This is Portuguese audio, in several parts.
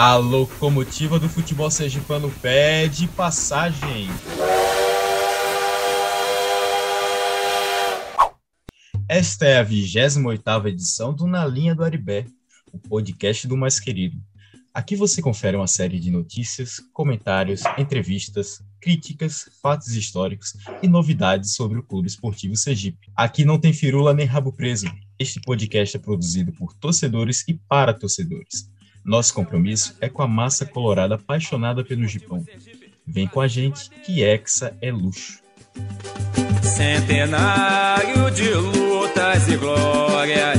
A locomotiva do futebol sergipano pede passagem. Esta é a 28ª edição do Na Linha do Aribé, o podcast do mais querido. Aqui você confere uma série de notícias, comentários, entrevistas, críticas, fatos históricos e novidades sobre o Clube Esportivo Sergipe. Aqui não tem firula nem rabo preso. Este podcast é produzido por torcedores e para torcedores. Nosso compromisso é com a massa colorada apaixonada pelo Gipão. Vem com a gente, que Hexa é luxo. Centenário de lutas e glórias,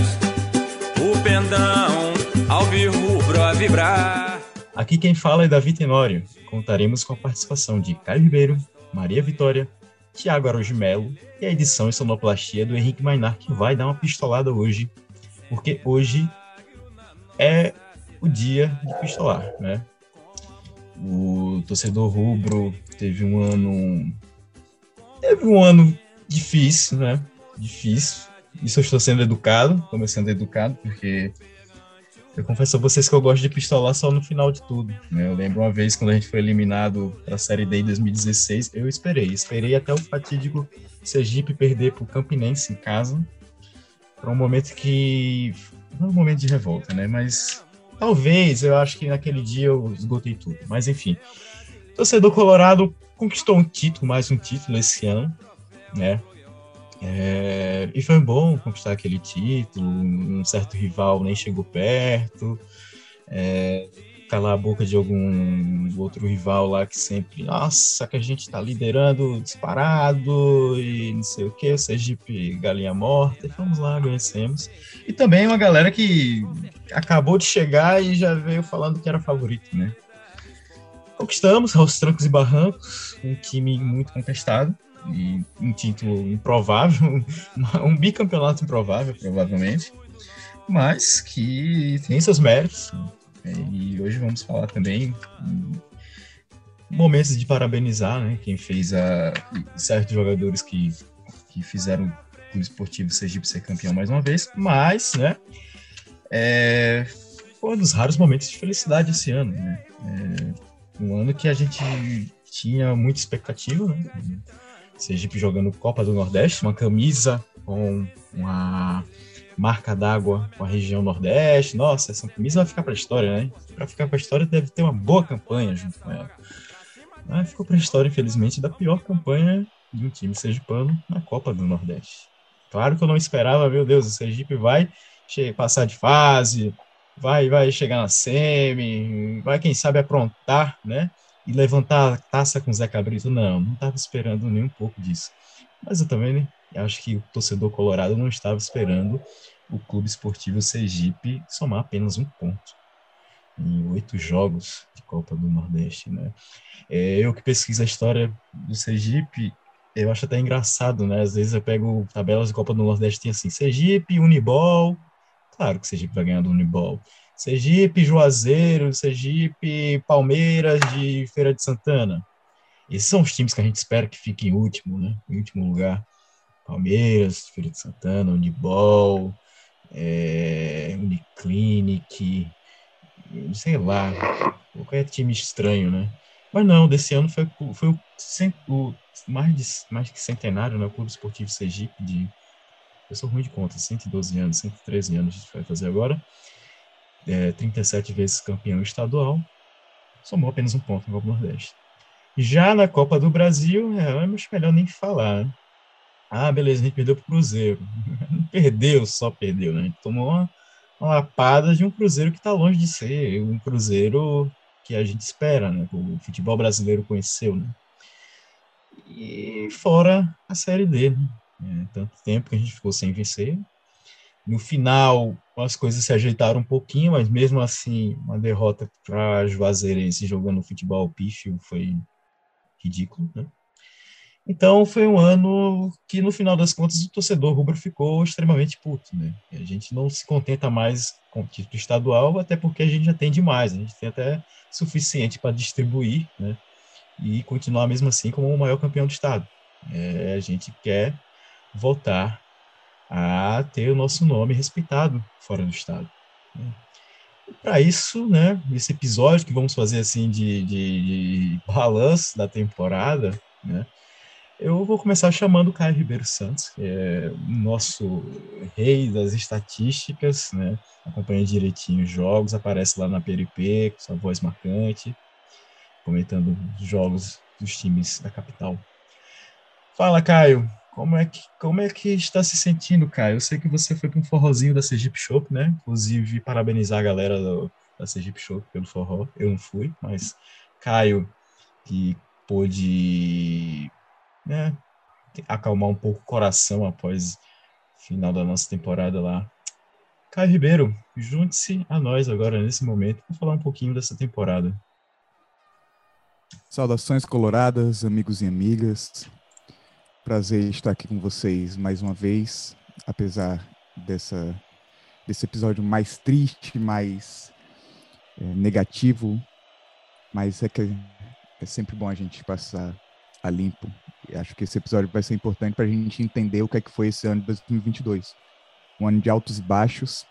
o pendão ao rubro a vibrar. Aqui quem fala é Davi Tenório. Contaremos com a participação de Caio Ribeiro, Maria Vitória, Tiago Araújo Melo e a edição e sonoplastia do Henrique Mainar, que vai dar uma pistolada hoje, porque hoje é o dia de pistolar, né? O torcedor rubro teve um ano teve um ano difícil, né? Difícil. Isso eu estou sendo educado, começando educado, porque eu confesso a vocês que eu gosto de pistolar só no final de tudo. Né? Eu lembro uma vez quando a gente foi eliminado para a Série D em 2016, eu esperei, esperei até o fatídico Sergipe perder para o Campinense em casa, para um momento que não é um momento de revolta, né? Mas Talvez, eu acho que naquele dia eu esgotei tudo. Mas enfim. Torcedor Colorado conquistou um título, mais um título esse ano, né? É, e foi bom conquistar aquele título. Um certo rival nem chegou perto. É, calar a boca de algum outro rival lá que sempre, nossa, que a gente está liderando disparado e não sei o que, Sergipe galinha morta, e vamos lá, vencemos. E também uma galera que acabou de chegar e já veio falando que era favorito, né? Conquistamos aos trancos e barrancos, um time muito contestado e um título improvável, um bicampeonato improvável, provavelmente, mas que tem seus méritos, e hoje vamos falar também momentos de parabenizar né, quem fez a certos jogadores que, que fizeram o esportivo Sergipe ser campeão mais uma vez, mas né, é, foi um dos raros momentos de felicidade esse ano. Né? É, um ano que a gente tinha muita expectativa, né? Sergipe jogando Copa do Nordeste, uma camisa com uma marca d'água com a região Nordeste. Nossa, essa camisa vai ficar para a história, né? Para ficar para a história deve ter uma boa campanha junto com ela. Mas ficou para a história, infelizmente, da pior campanha de um time sergipano na Copa do Nordeste. Claro que eu não esperava, meu Deus, o Sergipe vai passar de fase, vai, vai chegar na semi, vai, quem sabe, aprontar, né? E levantar a taça com o Zé Cabrito. Não, não estava esperando nem um pouco disso. Mas eu também né, acho que o torcedor colorado não estava esperando o Clube Esportivo Sergipe somar apenas um ponto em oito jogos de Copa do Nordeste, né? É, eu que pesquiso a história do Sergipe, eu acho até engraçado, né? Às vezes eu pego tabelas de Copa do Nordeste tem assim, Sergipe, Unibol, claro que Sergipe vai ganhar do Unibol. Sergipe, Juazeiro, Sergipe, Palmeiras de Feira de Santana. Esses são os times que a gente espera que fiquem em último, né? Em último lugar. Palmeiras, Feira de Santana, Unibol, é, Uniclinic, sei lá, qualquer time estranho, né? Mas não, desse ano foi, foi o, o mais, de, mais que centenário, né? O Clube Esportivo Sergipe, de. Eu sou ruim de conta, 112 anos, 113 anos a gente vai fazer agora. É, 37 vezes campeão estadual, somou apenas um ponto no Copa Nordeste. Já na Copa do Brasil, é, é melhor nem falar. Né? Ah, beleza, a gente perdeu pro Cruzeiro. Perdeu, só perdeu, né? A gente tomou uma, uma lapada de um Cruzeiro que está longe de ser um Cruzeiro que a gente espera, né? O futebol brasileiro conheceu, né? E fora a Série D, né? É, tanto tempo que a gente ficou sem vencer. No final, as coisas se ajeitaram um pouquinho, mas mesmo assim, uma derrota para Juazeirense jogando futebol pífio foi ridículo, né? Então foi um ano que, no final das contas, o torcedor rubro ficou extremamente puto. Né? A gente não se contenta mais com o título estadual, até porque a gente já tem demais, a gente tem até suficiente para distribuir né? e continuar mesmo assim como o maior campeão do estado. É, a gente quer voltar a ter o nosso nome respeitado fora do estado. Né? Para isso, né, esse episódio que vamos fazer assim de, de, de balanço da temporada, né, eu vou começar chamando o Caio Ribeiro Santos, é nosso rei das estatísticas, né? Acompanha direitinho os jogos, aparece lá na PRP com sua voz marcante, comentando os jogos dos times da capital. Fala, Caio, como é que, como é que está se sentindo, Caio? Eu sei que você foi para um forrozinho da Sergipe Shop, né? Inclusive, parabenizar a galera do, da Sergipe Shop pelo forró. Eu não fui, mas Caio, que pôde né, acalmar um pouco o coração após o final da nossa temporada lá. Caio Ribeiro, junte-se a nós agora nesse momento para falar um pouquinho dessa temporada. Saudações coloradas, amigos e amigas. Prazer estar aqui com vocês mais uma vez, apesar dessa desse episódio mais triste, mais é, negativo, mas é que é sempre bom a gente passar a limpo acho que esse episódio vai ser importante para a gente entender o que é que foi esse ano de 2022. Um ano de altos e baixos,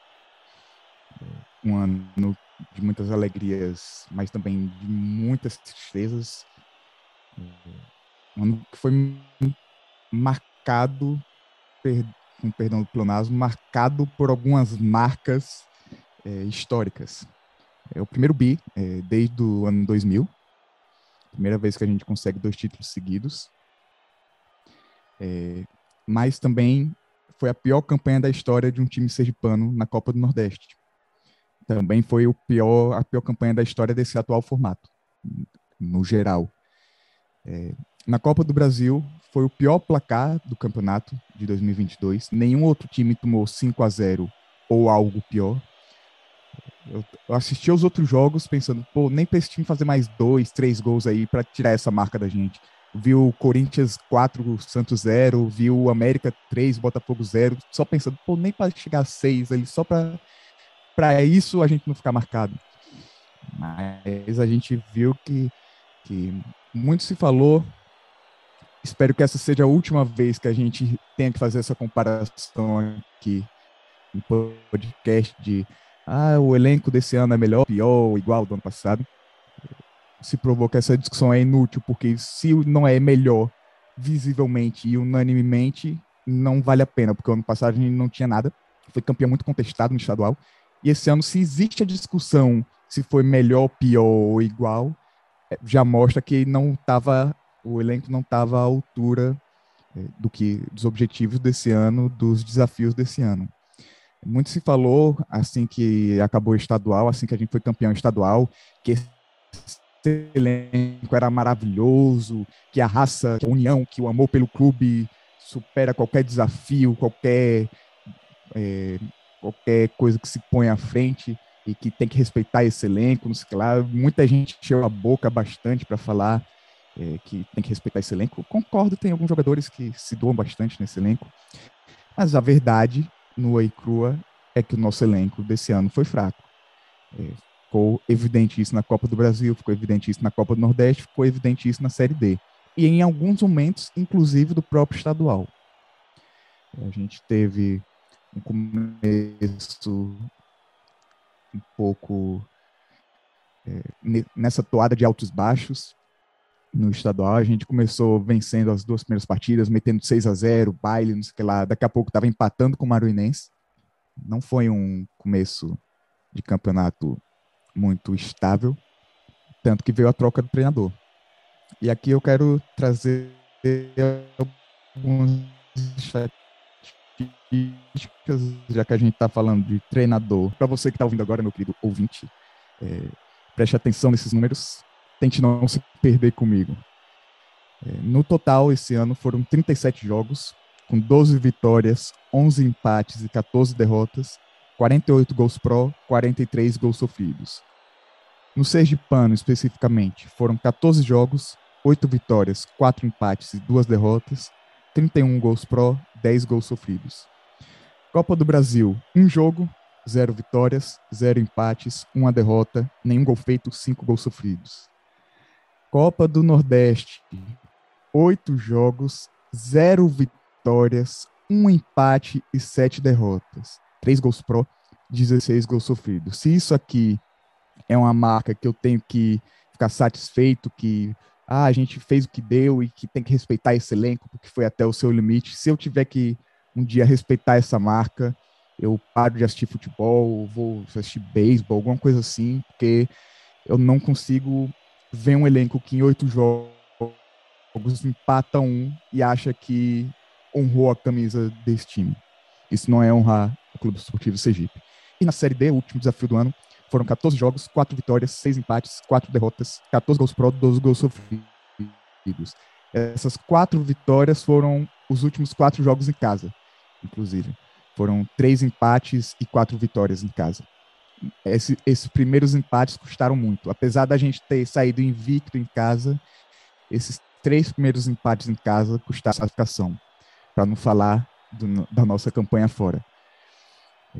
um ano de muitas alegrias, mas também de muitas tristezas. Um ano que foi marcado, per, com perdão do pleonasmo, marcado por algumas marcas é, históricas. É o primeiro bi é, desde o ano 2000, primeira vez que a gente consegue dois títulos seguidos. É, mas também foi a pior campanha da história de um time sergipano na Copa do Nordeste. Também foi o pior, a pior campanha da história desse atual formato, no geral. É, na Copa do Brasil, foi o pior placar do campeonato de 2022. Nenhum outro time tomou 5 a 0 ou algo pior. Eu assisti aos outros jogos pensando, pô, nem para esse time fazer mais dois, três gols aí para tirar essa marca da gente viu Corinthians 4, Santos 0, viu América 3, Botafogo 0, só pensando, pô, nem para chegar a 6 ali, só para isso a gente não ficar marcado. Mas a gente viu que, que muito se falou. Espero que essa seja a última vez que a gente tenha que fazer essa comparação aqui no podcast de ah, o elenco desse ano é melhor, pior, igual do ano passado se provou que essa discussão é inútil, porque se não é melhor visivelmente e unanimemente, não vale a pena, porque ano passado a gente não tinha nada, foi campeão muito contestado no estadual, e esse ano, se existe a discussão se foi melhor, pior ou igual, é, já mostra que não estava, o elenco não estava à altura é, do que dos objetivos desse ano, dos desafios desse ano. Muito se falou assim que acabou o estadual, assim que a gente foi campeão estadual, que elenco era maravilhoso, que a raça, que a união, que o amor pelo clube supera qualquer desafio, qualquer, é, qualquer coisa que se põe à frente e que tem que respeitar esse elenco, não sei lá. Muita gente encheu a boca bastante para falar é, que tem que respeitar esse elenco. concordo, tem alguns jogadores que se doam bastante nesse elenco, mas a verdade, no e crua, é que o nosso elenco desse ano foi fraco. É, Ficou evidente isso na Copa do Brasil, ficou evidente isso na Copa do Nordeste, ficou evidente isso na Série D. E em alguns momentos, inclusive, do próprio estadual. A gente teve um começo um pouco é, nessa toada de altos baixos no estadual. A gente começou vencendo as duas primeiras partidas, metendo 6 a 0 baile, não sei o que lá. Daqui a pouco estava empatando com o Maruinense. Não foi um começo de campeonato muito estável, tanto que veio a troca do treinador. E aqui eu quero trazer algumas estatísticas, já que a gente está falando de treinador. Para você que está ouvindo agora, meu querido ouvinte, é, preste atenção nesses números, tente não se perder comigo. É, no total, esse ano foram 37 jogos, com 12 vitórias, 11 empates e 14 derrotas, 48 gols pró, 43 gols sofridos. No Sergipano, especificamente, foram 14 jogos, 8 vitórias, 4 empates e 2 derrotas, 31 gols pró, 10 gols sofridos. Copa do Brasil, 1 jogo, 0 vitórias, 0 empates, 1 derrota, nenhum gol feito, 5 gols sofridos. Copa do Nordeste, 8 jogos, 0 vitórias, 1 empate e 7 derrotas. 3 gols pró, 16 gols sofridos. Se isso aqui é uma marca que eu tenho que ficar satisfeito, que ah, a gente fez o que deu e que tem que respeitar esse elenco porque foi até o seu limite. Se eu tiver que um dia respeitar essa marca, eu paro de assistir futebol, vou assistir beisebol, alguma coisa assim, porque eu não consigo ver um elenco que em oito jogos empata um e acha que honrou a camisa desse time. Isso não é honrar Clube Esportivo Sergipe. E na Série D, o último desafio do ano, foram 14 jogos, 4 vitórias, 6 empates, 4 derrotas, 14 gols pró, 12 gols sofridos. Essas quatro vitórias foram os últimos quatro jogos em casa, inclusive. Foram três empates e quatro vitórias em casa. Esse, esses primeiros empates custaram muito. Apesar da gente ter saído invicto em casa, esses três primeiros empates em casa custaram a classificação, para não falar do, da nossa campanha fora.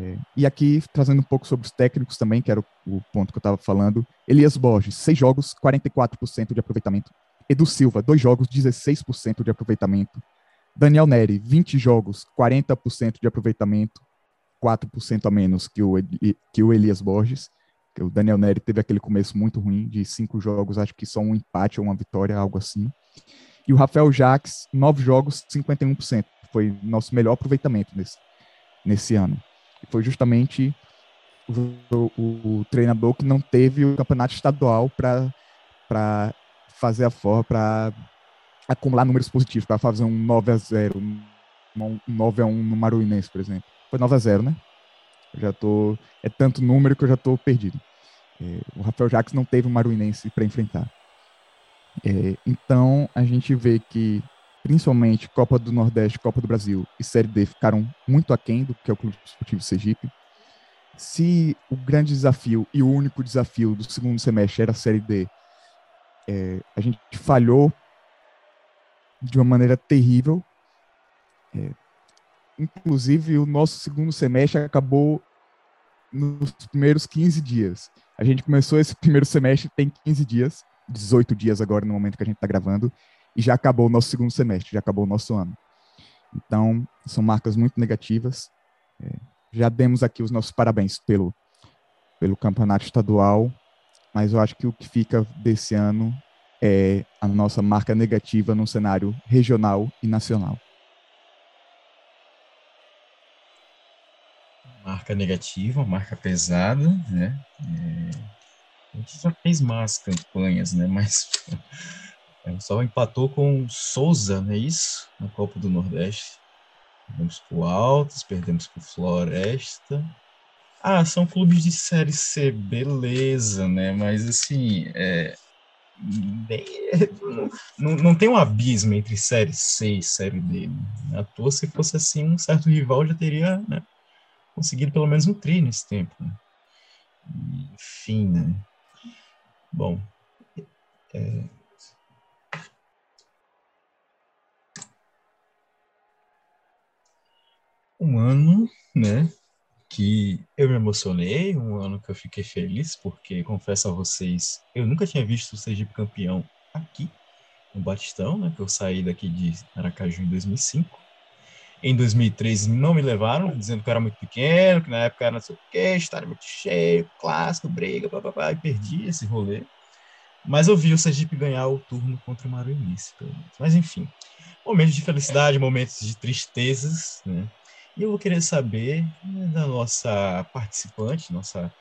É, e aqui, trazendo um pouco sobre os técnicos também, que era o, o ponto que eu estava falando. Elias Borges, seis jogos, 44% de aproveitamento. Edu Silva, dois jogos, 16% de aproveitamento. Daniel Neri, 20 jogos, 40% de aproveitamento, 4% a menos que o, que o Elias Borges. O Daniel Neri teve aquele começo muito ruim, de cinco jogos, acho que só um empate ou uma vitória, algo assim. E o Rafael Jaques, nove jogos, 51%. Foi nosso melhor aproveitamento nesse, nesse ano foi justamente o, o, o, treinador que não teve o campeonato estadual para fazer a forma, para acumular números positivos, para fazer um 9 a 0 um 9 a 1 no Maruinense, por exemplo. Foi 9 a 0 né? Eu já tô. É tanto número que eu já estou perdido. É, o Rafael Jacques não teve o Maruinense para enfrentar. É, então, a gente vê que principalmente Copa do Nordeste, Copa do Brasil e Série D ficaram muito aquém do que é o Clube Esportivo Sergipe. Se o grande desafio e o único desafio do segundo semestre era a Série D, é, a gente falhou de uma maneira terrível. É, inclusive, o nosso segundo semestre acabou nos primeiros 15 dias. A gente começou esse primeiro semestre tem 15 dias, 18 dias agora no momento que a gente está gravando, e já acabou o nosso segundo semestre, já acabou o nosso ano. Então, são marcas muito negativas. É, já demos aqui os nossos parabéns pelo, pelo campeonato estadual, mas eu acho que o que fica desse ano é a nossa marca negativa no cenário regional e nacional. Marca negativa, marca pesada, né? É, a gente já fez más campanhas, né? Mas só empatou com Souza, não é isso? Na Copa do Nordeste. Perdemos por Altos, perdemos por Floresta. Ah, são clubes de Série C, beleza, né? Mas assim, é, não, não tem um abismo entre Série C e Série D. Né? À toa, se fosse assim, um certo rival já teria né, conseguido pelo menos um tri nesse tempo. Né? Enfim, né? Bom, é, um ano, né, que eu me emocionei, um ano que eu fiquei feliz, porque confesso a vocês, eu nunca tinha visto o Sergipe campeão aqui, no Batistão, né, que eu saí daqui de Aracaju em 2005. Em 2003 não me levaram, dizendo que eu era muito pequeno, que na época era não sei o quê, estádio muito cheio, clássico, briga, papapá, e perdi esse rolê. Mas eu vi o Sergipe ganhar o turno contra o Maruinice, pelo menos. Mas enfim, momentos de felicidade, momentos de tristezas, né? E eu vou querer saber né, da nossa participante, nossa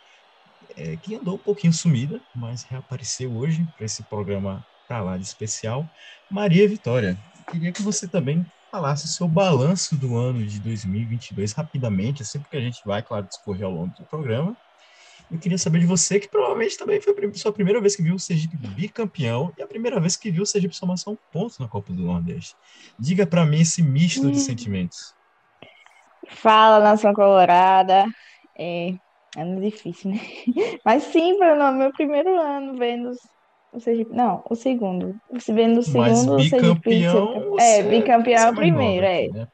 é, que andou um pouquinho sumida, mas reapareceu hoje para esse programa para lá de especial, Maria Vitória. Queria que você também falasse o seu balanço do ano de 2022 rapidamente, assim, porque a gente vai, claro, discorrer ao longo do programa. Eu queria saber de você, que provavelmente também foi a sua primeira vez que viu o Sergipe bicampeão e a primeira vez que viu o Sergipe somar só um ponto na Copa do Nordeste. Diga para mim esse misto de hum. sentimentos. Fala, nação colorada. É, ano difícil, né? Mas sim, foi o meu primeiro ano vendo o Sergipe. Não, o segundo. Vendo o segundo, Mas bicampeão, o É, bicampeão é o primeiro, é. Né?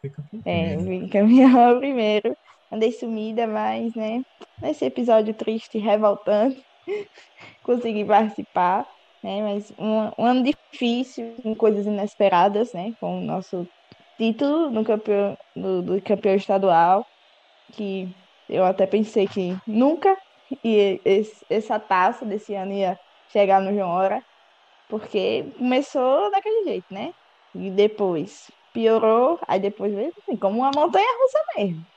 É, bicampeão é o primeiro. Andei sumida, mas, né? Nesse episódio triste e revoltante, consegui participar, né? Mas um, um ano difícil, com coisas inesperadas, né? Com o nosso título no campeão, no, do campeão estadual, que Eu até pensei que nunca e essa taça desse ano ia chegar no João Hora, porque começou daquele jeito, né? E depois piorou, aí depois veio assim, como uma montanha russa mesmo.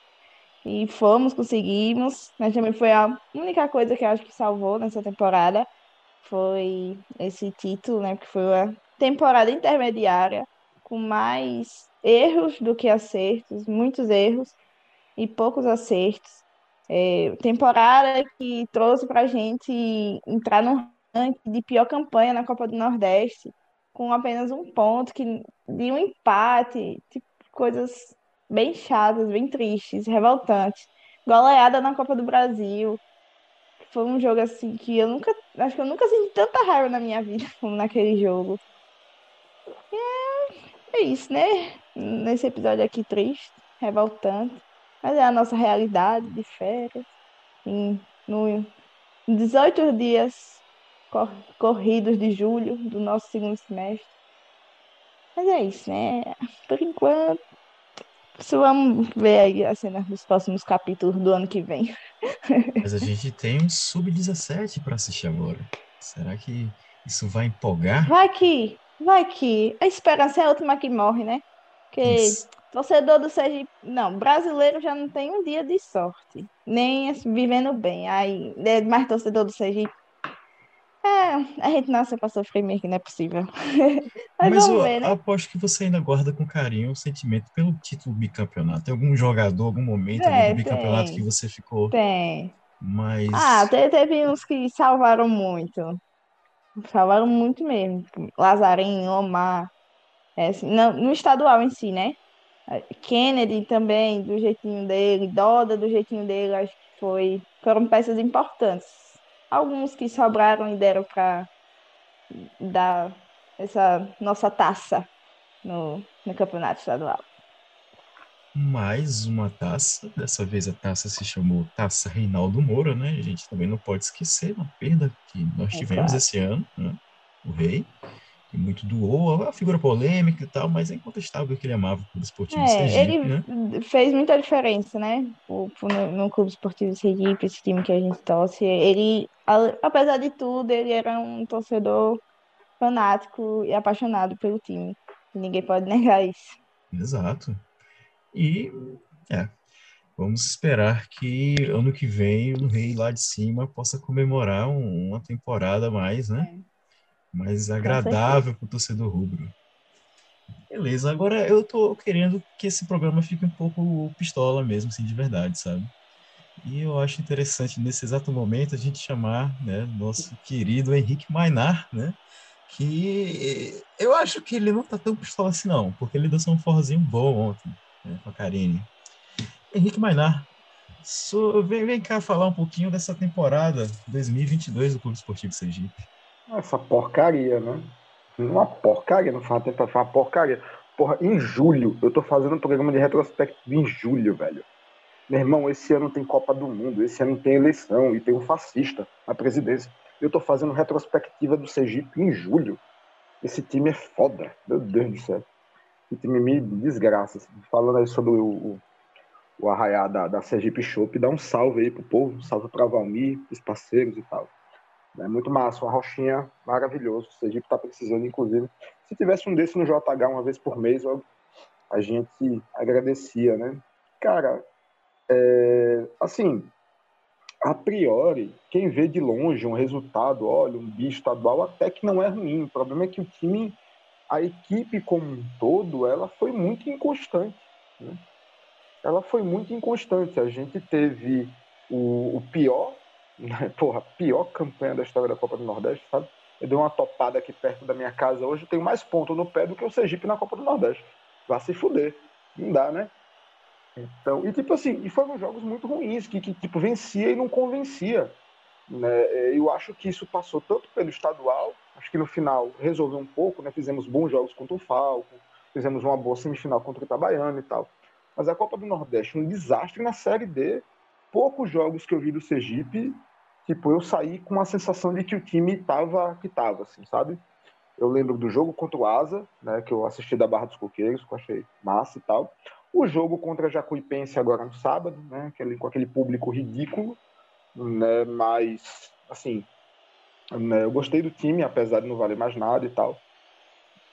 E fomos, conseguimos, mas também foi a única coisa que eu acho que salvou nessa temporada, foi esse título, né? Porque foi uma temporada intermediária com mais erros do que acertos, muitos erros e poucos acertos. É, temporada que trouxe para a gente entrar no ranking de pior campanha na Copa do Nordeste, com apenas um ponto, que, de um empate, tipo, coisas bem chatas, bem tristes, revoltantes. Goleada na Copa do Brasil. Foi um jogo assim que eu nunca. Acho que eu nunca senti tanta raiva na minha vida como naquele jogo. É, é isso, né? Nesse episódio aqui triste, revoltante. Mas é a nossa realidade de férias. Em, no, 18 dias cor, corridos de julho do nosso segundo semestre. Mas é isso, né? Por enquanto, vamos ver aí a cena dos próximos capítulos do ano que vem. Mas a gente tem um sub-17 para assistir agora. Será que isso vai empolgar? Vai que, vai que. A esperança é a última que morre, né? Porque isso. torcedor do Sergipe. Não, brasileiro já não tem um dia de sorte. Nem vivendo bem. Aí, é mais torcedor do Sergipe é, a gente nasceu pra sofrer mesmo, que não é possível. Mas, Mas eu ver, né? aposto que você ainda guarda com carinho o sentimento pelo título bicampeonato. Tem algum jogador, algum momento é, do bicampeonato tem, que você ficou. Tem. Mas. Ah, teve uns que salvaram muito. Salvaram muito mesmo. Lazarinho, Omar. É, assim, no estadual em si, né? Kennedy também, do jeitinho dele, Doda do jeitinho dele, acho que foi, foram peças importantes alguns que sobraram e deram para dar essa nossa taça no, no campeonato estadual. Mais uma taça, dessa vez a taça se chamou Taça Reinaldo Moura, né? A gente também não pode esquecer uma perda que nós tivemos Exato. esse ano, né? O rei que muito doou, a figura polêmica e tal, mas é incontestável que ele amava o Clube Esportivo é, Sergipe, ele né? fez muita diferença, né? O, no, no Clube Esportivo Sergipe, esse time que a gente torce, ele, apesar de tudo, ele era um torcedor fanático e apaixonado pelo time. Ninguém pode negar isso. Exato. E, é, vamos esperar que ano que vem o Rei lá de cima possa comemorar um, uma temporada mais, né? É mais agradável para o torcedor rubro. Beleza, agora eu tô querendo que esse programa fique um pouco pistola mesmo, assim, de verdade, sabe? E eu acho interessante, nesse exato momento, a gente chamar né, nosso querido Henrique Mainar, né? Que eu acho que ele não tá tão pistola assim, não, porque ele dançou um forrozinho bom ontem, né, com a Karine. Henrique Mainar, so, vem, vem cá falar um pouquinho dessa temporada 2022 do Clube Esportivo Sergipe. Essa porcaria, né? Uma porcaria, não fala tempo foi uma porcaria. Porra, em julho, eu tô fazendo um programa de retrospectiva em julho, velho. Meu irmão, esse ano tem Copa do Mundo, esse ano tem eleição e tem um fascista na presidência. Eu tô fazendo retrospectiva do Sergipe em julho. Esse time é foda, meu Deus do céu. Esse time me desgraça. Assim. Falando aí sobre o, o, o da, da Sergipe Shop, dá um salve aí pro povo, um salve pra Valmir, os parceiros e tal. É muito massa, uma rochinha maravilhoso. O Sergipe está precisando, inclusive. Se tivesse um desse no JH uma vez por mês, a gente agradecia, né? Cara, é, assim, a priori, quem vê de longe um resultado, olha, um bicho estadual, até que não é ruim. O problema é que o time, a equipe como um todo, ela foi muito inconstante. Né? Ela foi muito inconstante. A gente teve o, o pior porra, pior campanha da história da Copa do Nordeste, sabe? Eu dei uma topada aqui perto da minha casa hoje, tenho mais ponto no pé do que o Sergipe na Copa do Nordeste. Vai se fuder. Não dá, né? Então, e tipo assim, e foram jogos muito ruins, que, que tipo, vencia e não convencia. Né? Eu acho que isso passou tanto pelo estadual, acho que no final resolveu um pouco, né? Fizemos bons jogos contra o Falco, fizemos uma boa semifinal contra o Itabaiana e tal. Mas a Copa do Nordeste, um desastre na Série D. Poucos jogos que eu vi do Sergipe tipo, eu saí com a sensação de que o time tava que tava, assim, sabe? Eu lembro do jogo contra o Asa, né, que eu assisti da Barra dos Coqueiros, que eu achei massa e tal. O jogo contra a Jacuipense agora no sábado, né? Aquele, com aquele público ridículo, né? Mas, assim, né? eu gostei do time, apesar de não valer mais nada e tal.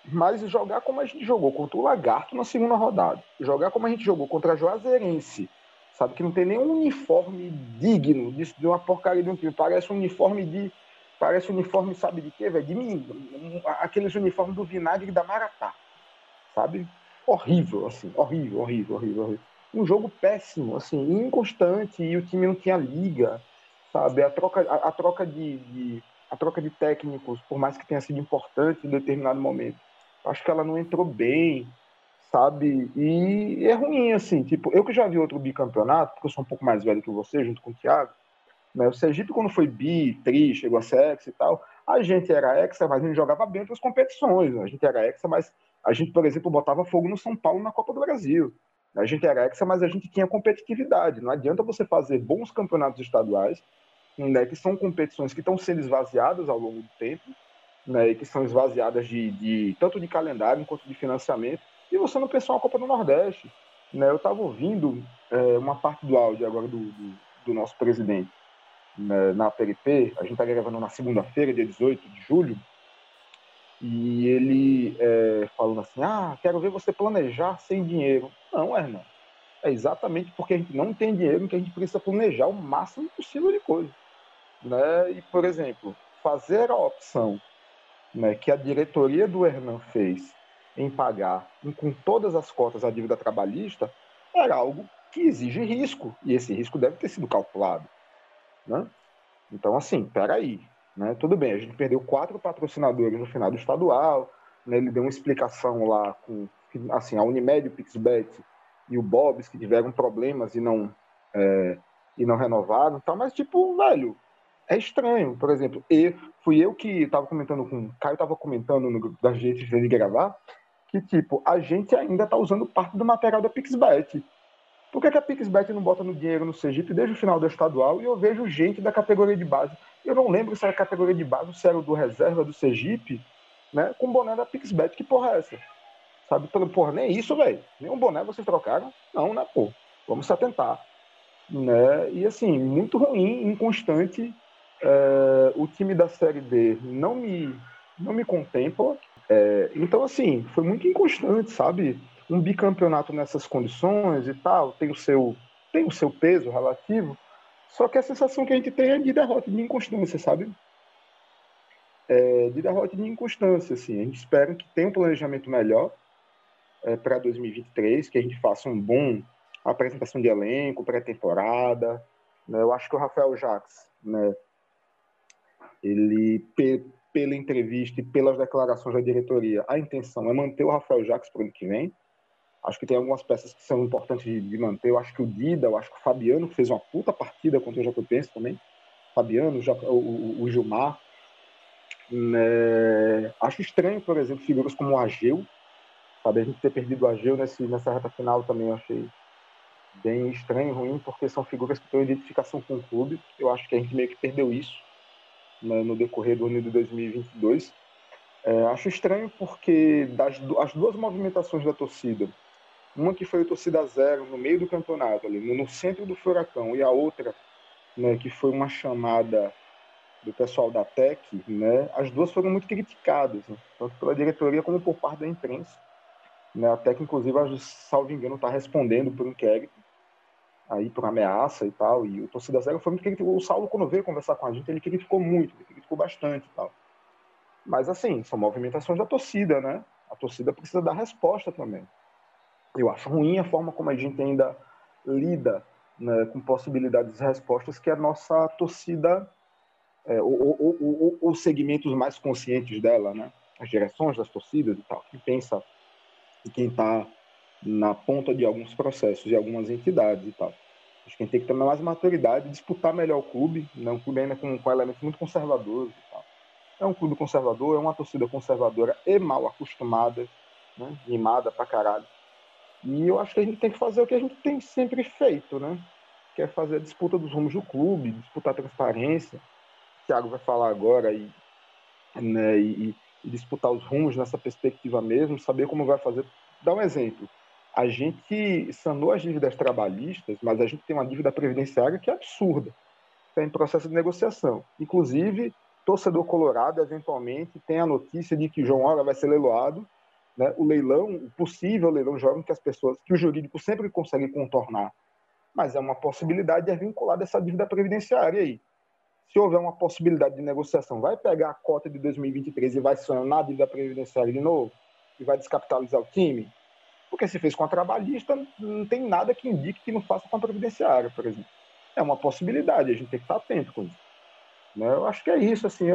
Mas jogar como a gente jogou contra o Lagarto na segunda rodada, jogar como a gente jogou contra a Juazeirense, sabe? Que não tem nenhum uniforme digno de, de uma porcaria de um time. Parece um uniforme de. Parece um uniforme, sabe de quê, velho? De mim. Aqueles uniformes do vinagre da Maratá. Sabe? Horrível, assim. Horrível, horrível, horrível, horrível. Um jogo péssimo, assim, inconstante, e o time não tinha liga, sabe? A troca, a, a troca de, de, a troca de técnicos, por mais que tenha sido importante em determinado momento, acho que ela não entrou bem, sabe? E é ruim, assim, tipo, eu que já vi outro bicampeonato, porque eu sou um pouco mais velho que você, junto com o Thiago, né? O Sergipe, quando foi bi, tri, chegou a ser ex e tal, a gente era exa, mas a gente jogava bem outras competições, né? a gente era exa, mas a gente, por exemplo, botava fogo no São Paulo na Copa do Brasil. A gente era exa, mas a gente tinha competitividade. Não adianta você fazer bons campeonatos estaduais, né, que são competições que estão sendo esvaziadas ao longo do tempo, né, que são esvaziadas de, de tanto de calendário quanto de financiamento, e você não pensou uma Copa do Nordeste. Né? Eu estava ouvindo é, uma parte do áudio agora do, do, do nosso presidente né, na PLP, a gente está gravando na segunda-feira, dia 18 de julho, e ele é, falando assim, ah, quero ver você planejar sem dinheiro. Não, Hernan, é exatamente porque a gente não tem dinheiro que a gente precisa planejar o máximo possível de coisa. Né? E, por exemplo, fazer a opção né, que a diretoria do Hernan fez em pagar com todas as cotas a dívida trabalhista era algo que exige risco, e esse risco deve ter sido calculado. Né? Então, assim, peraí, né? tudo bem, a gente perdeu quatro patrocinadores no final do estadual, né? ele deu uma explicação lá com assim, a Unimed, o Pixbet e o Bobs, que tiveram problemas e não, é, e não renovaram, tá? mas, tipo, velho, é estranho. Por exemplo, eu, fui eu que estava comentando com o Caio, estava comentando no grupo da gente de gravar, que, tipo, a gente ainda está usando parte do material da Pixbet. Por que, que a Pixbet não bota no dinheiro no Sergipe desde o final do estadual e eu vejo gente da categoria de base? Eu não lembro se era a categoria de base ou se era do reserva do Sergipe, né? Com boné da Pixbet. Que porra é essa? Sabe? Porra, nem isso, velho. Nem um boné vocês trocaram? Não, né, pô? Vamos se atentar. Né? E assim, muito ruim, inconstante. É, o time da Série D não me, não me contempla. É, então, assim, foi muito inconstante, sabe? Um bicampeonato nessas condições e tal, tem o seu, tem o seu peso relativo, só que a sensação que a gente tem é de derrota, de inconstância, sabe? É, de derrota de inconstância, assim. A gente espera que tenha um planejamento melhor é, para 2023, que a gente faça um bom apresentação de elenco, pré-temporada. Né? Eu acho que o Rafael Jacques, né, ele pela entrevista e pelas declarações da diretoria, a intenção é manter o Rafael Jacques para o ano que vem. Acho que tem algumas peças que são importantes de, de, manter. Eu acho que o Dida, eu acho que o Fabiano fez uma puta partida contra o Jacuipense também. Fabiano, o, o, o Gilmar. Né? Acho estranho, por exemplo, figuras como o Ageu. Sabe? A gente ter perdido o Ageu nesse, nessa reta final também eu achei bem estranho ruim, porque são figuras que têm identificação com o clube. Eu acho que a gente meio que perdeu isso né, no decorrer do ano de 2022. É, acho estranho porque das as duas movimentações da torcida, uma que foi a torcida zero no meio do campeonato, ali no centro do furacão, e a outra né, que foi uma chamada do pessoal da TEC, né, as duas foram muito criticadas, né, tanto pela diretoria como por parte da imprensa. Né, a TEC, inclusive, salvo engano, está respondendo por inquérito aí por ameaça e tal, e o Torcida Zero foi muito crítico. O Saulo, quando veio conversar com a gente, ele criticou muito, ele criticou bastante e tal. Mas, assim, são movimentações da torcida, né? A torcida precisa dar resposta também. Eu acho ruim a forma como a gente ainda lida né, com possibilidades de respostas que a nossa torcida, é, ou, segmentos mais conscientes dela, né? As direções das torcidas e tal, quem pensa e quem está na ponta de alguns processos e algumas entidades e tal. Acho que a gente tem que ter mais maturidade, disputar melhor o clube, né? um clube ainda com, com elementos muito conservadores e tal. É um clube conservador, é uma torcida conservadora e mal acostumada, né? mimada pra caralho. E eu acho que a gente tem que fazer o que a gente tem sempre feito, né? Que é fazer a disputa dos rumos do clube, disputar a transparência. O Thiago vai falar agora e, né, e, e disputar os rumos nessa perspectiva mesmo, saber como vai fazer. Dar um exemplo a gente sanou as dívidas trabalhistas, mas a gente tem uma dívida previdenciária que é absurda. Está em processo de negociação. Inclusive, torcedor colorado, eventualmente, tem a notícia de que João Hora vai ser leiloado. Né? O leilão, o possível leilão jovem que as pessoas, que o jurídico sempre consegue contornar, mas é uma possibilidade de é vincular dessa dívida previdenciária aí. Se houver uma possibilidade de negociação, vai pegar a cota de 2023 e vai sonhar na dívida previdenciária de novo? E vai descapitalizar o time? Porque se fez com a trabalhista, não tem nada que indique que não faça com a previdenciária, por exemplo. É uma possibilidade, a gente tem que estar atento com isso. Né? Eu acho que é isso, assim,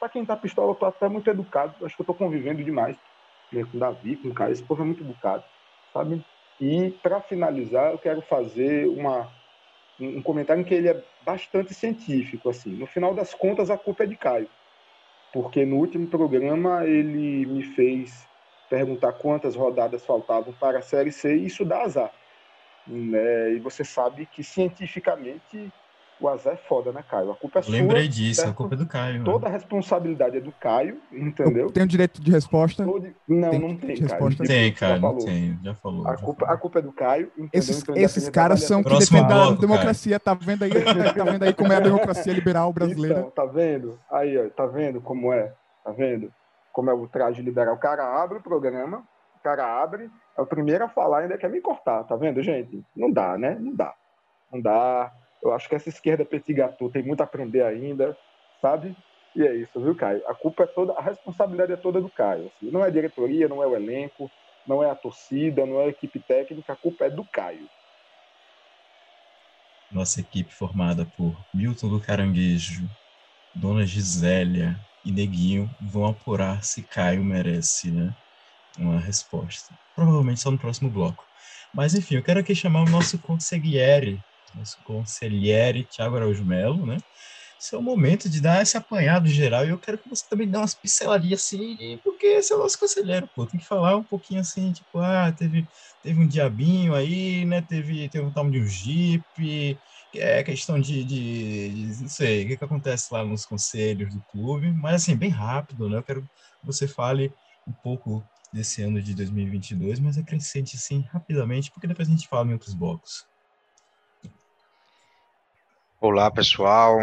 para quem tá pistola, eu tô até muito educado, acho que eu tô convivendo demais né, com o Davi, com o cara, esse povo é muito educado, sabe? E para finalizar, eu quero fazer uma, um comentário em que ele é bastante científico, assim. No final das contas, a culpa é de Caio, porque no último programa ele me fez perguntar quantas rodadas faltavam para a Série C, e isso dá azar. Né? E você sabe que cientificamente o azar é foda, né, Caio? A culpa é sua. Lembrei disso, certo? a culpa é do Caio. Toda a responsabilidade é do Caio, entendeu? Tem o direito de resposta? Não, tem não tem, resposta? Tem, cara, não tem, já falou. A, já culpa, falou. a culpa é do Caio, entendeu? Esses, então, esses caras são que defendem a democracia, tá vendo aí? tá vendo aí como é a democracia liberal brasileira? Então, tá vendo? Aí, ó, tá vendo como é? Tá vendo? Como é o traje liberal. O cara abre o programa, o cara abre, é o primeiro a falar ainda quer me cortar, tá vendo, gente? Não dá, né? Não dá. Não dá eu acho que essa esquerda petit tem muito a aprender ainda, sabe? E é isso, viu, Caio? A culpa é toda, a responsabilidade é toda do Caio. Assim. Não é a diretoria, não é o elenco, não é a torcida, não é a equipe técnica, a culpa é do Caio. Nossa equipe formada por Milton do Caranguejo, Dona Gisélia e Neguinho vão apurar se Caio merece né, uma resposta. Provavelmente só no próximo bloco. Mas enfim, eu quero aqui chamar o nosso consigliere nosso conselheiro Tiago Araújo Melo, né? Esse é o momento de dar esse apanhado geral e eu quero que você também dê umas pincelarias assim, porque esse é o nosso conselheiro, pô. Tem que falar um pouquinho assim, tipo, ah, teve, teve um diabinho aí, né? Teve, teve um tal de um Jeep, é questão de, de, de, não sei, o que, que acontece lá nos conselhos do clube, mas assim, bem rápido, né? Eu quero que você fale um pouco desse ano de 2022, mas acrescente assim rapidamente, porque depois a gente fala em outros blocos. Olá, pessoal.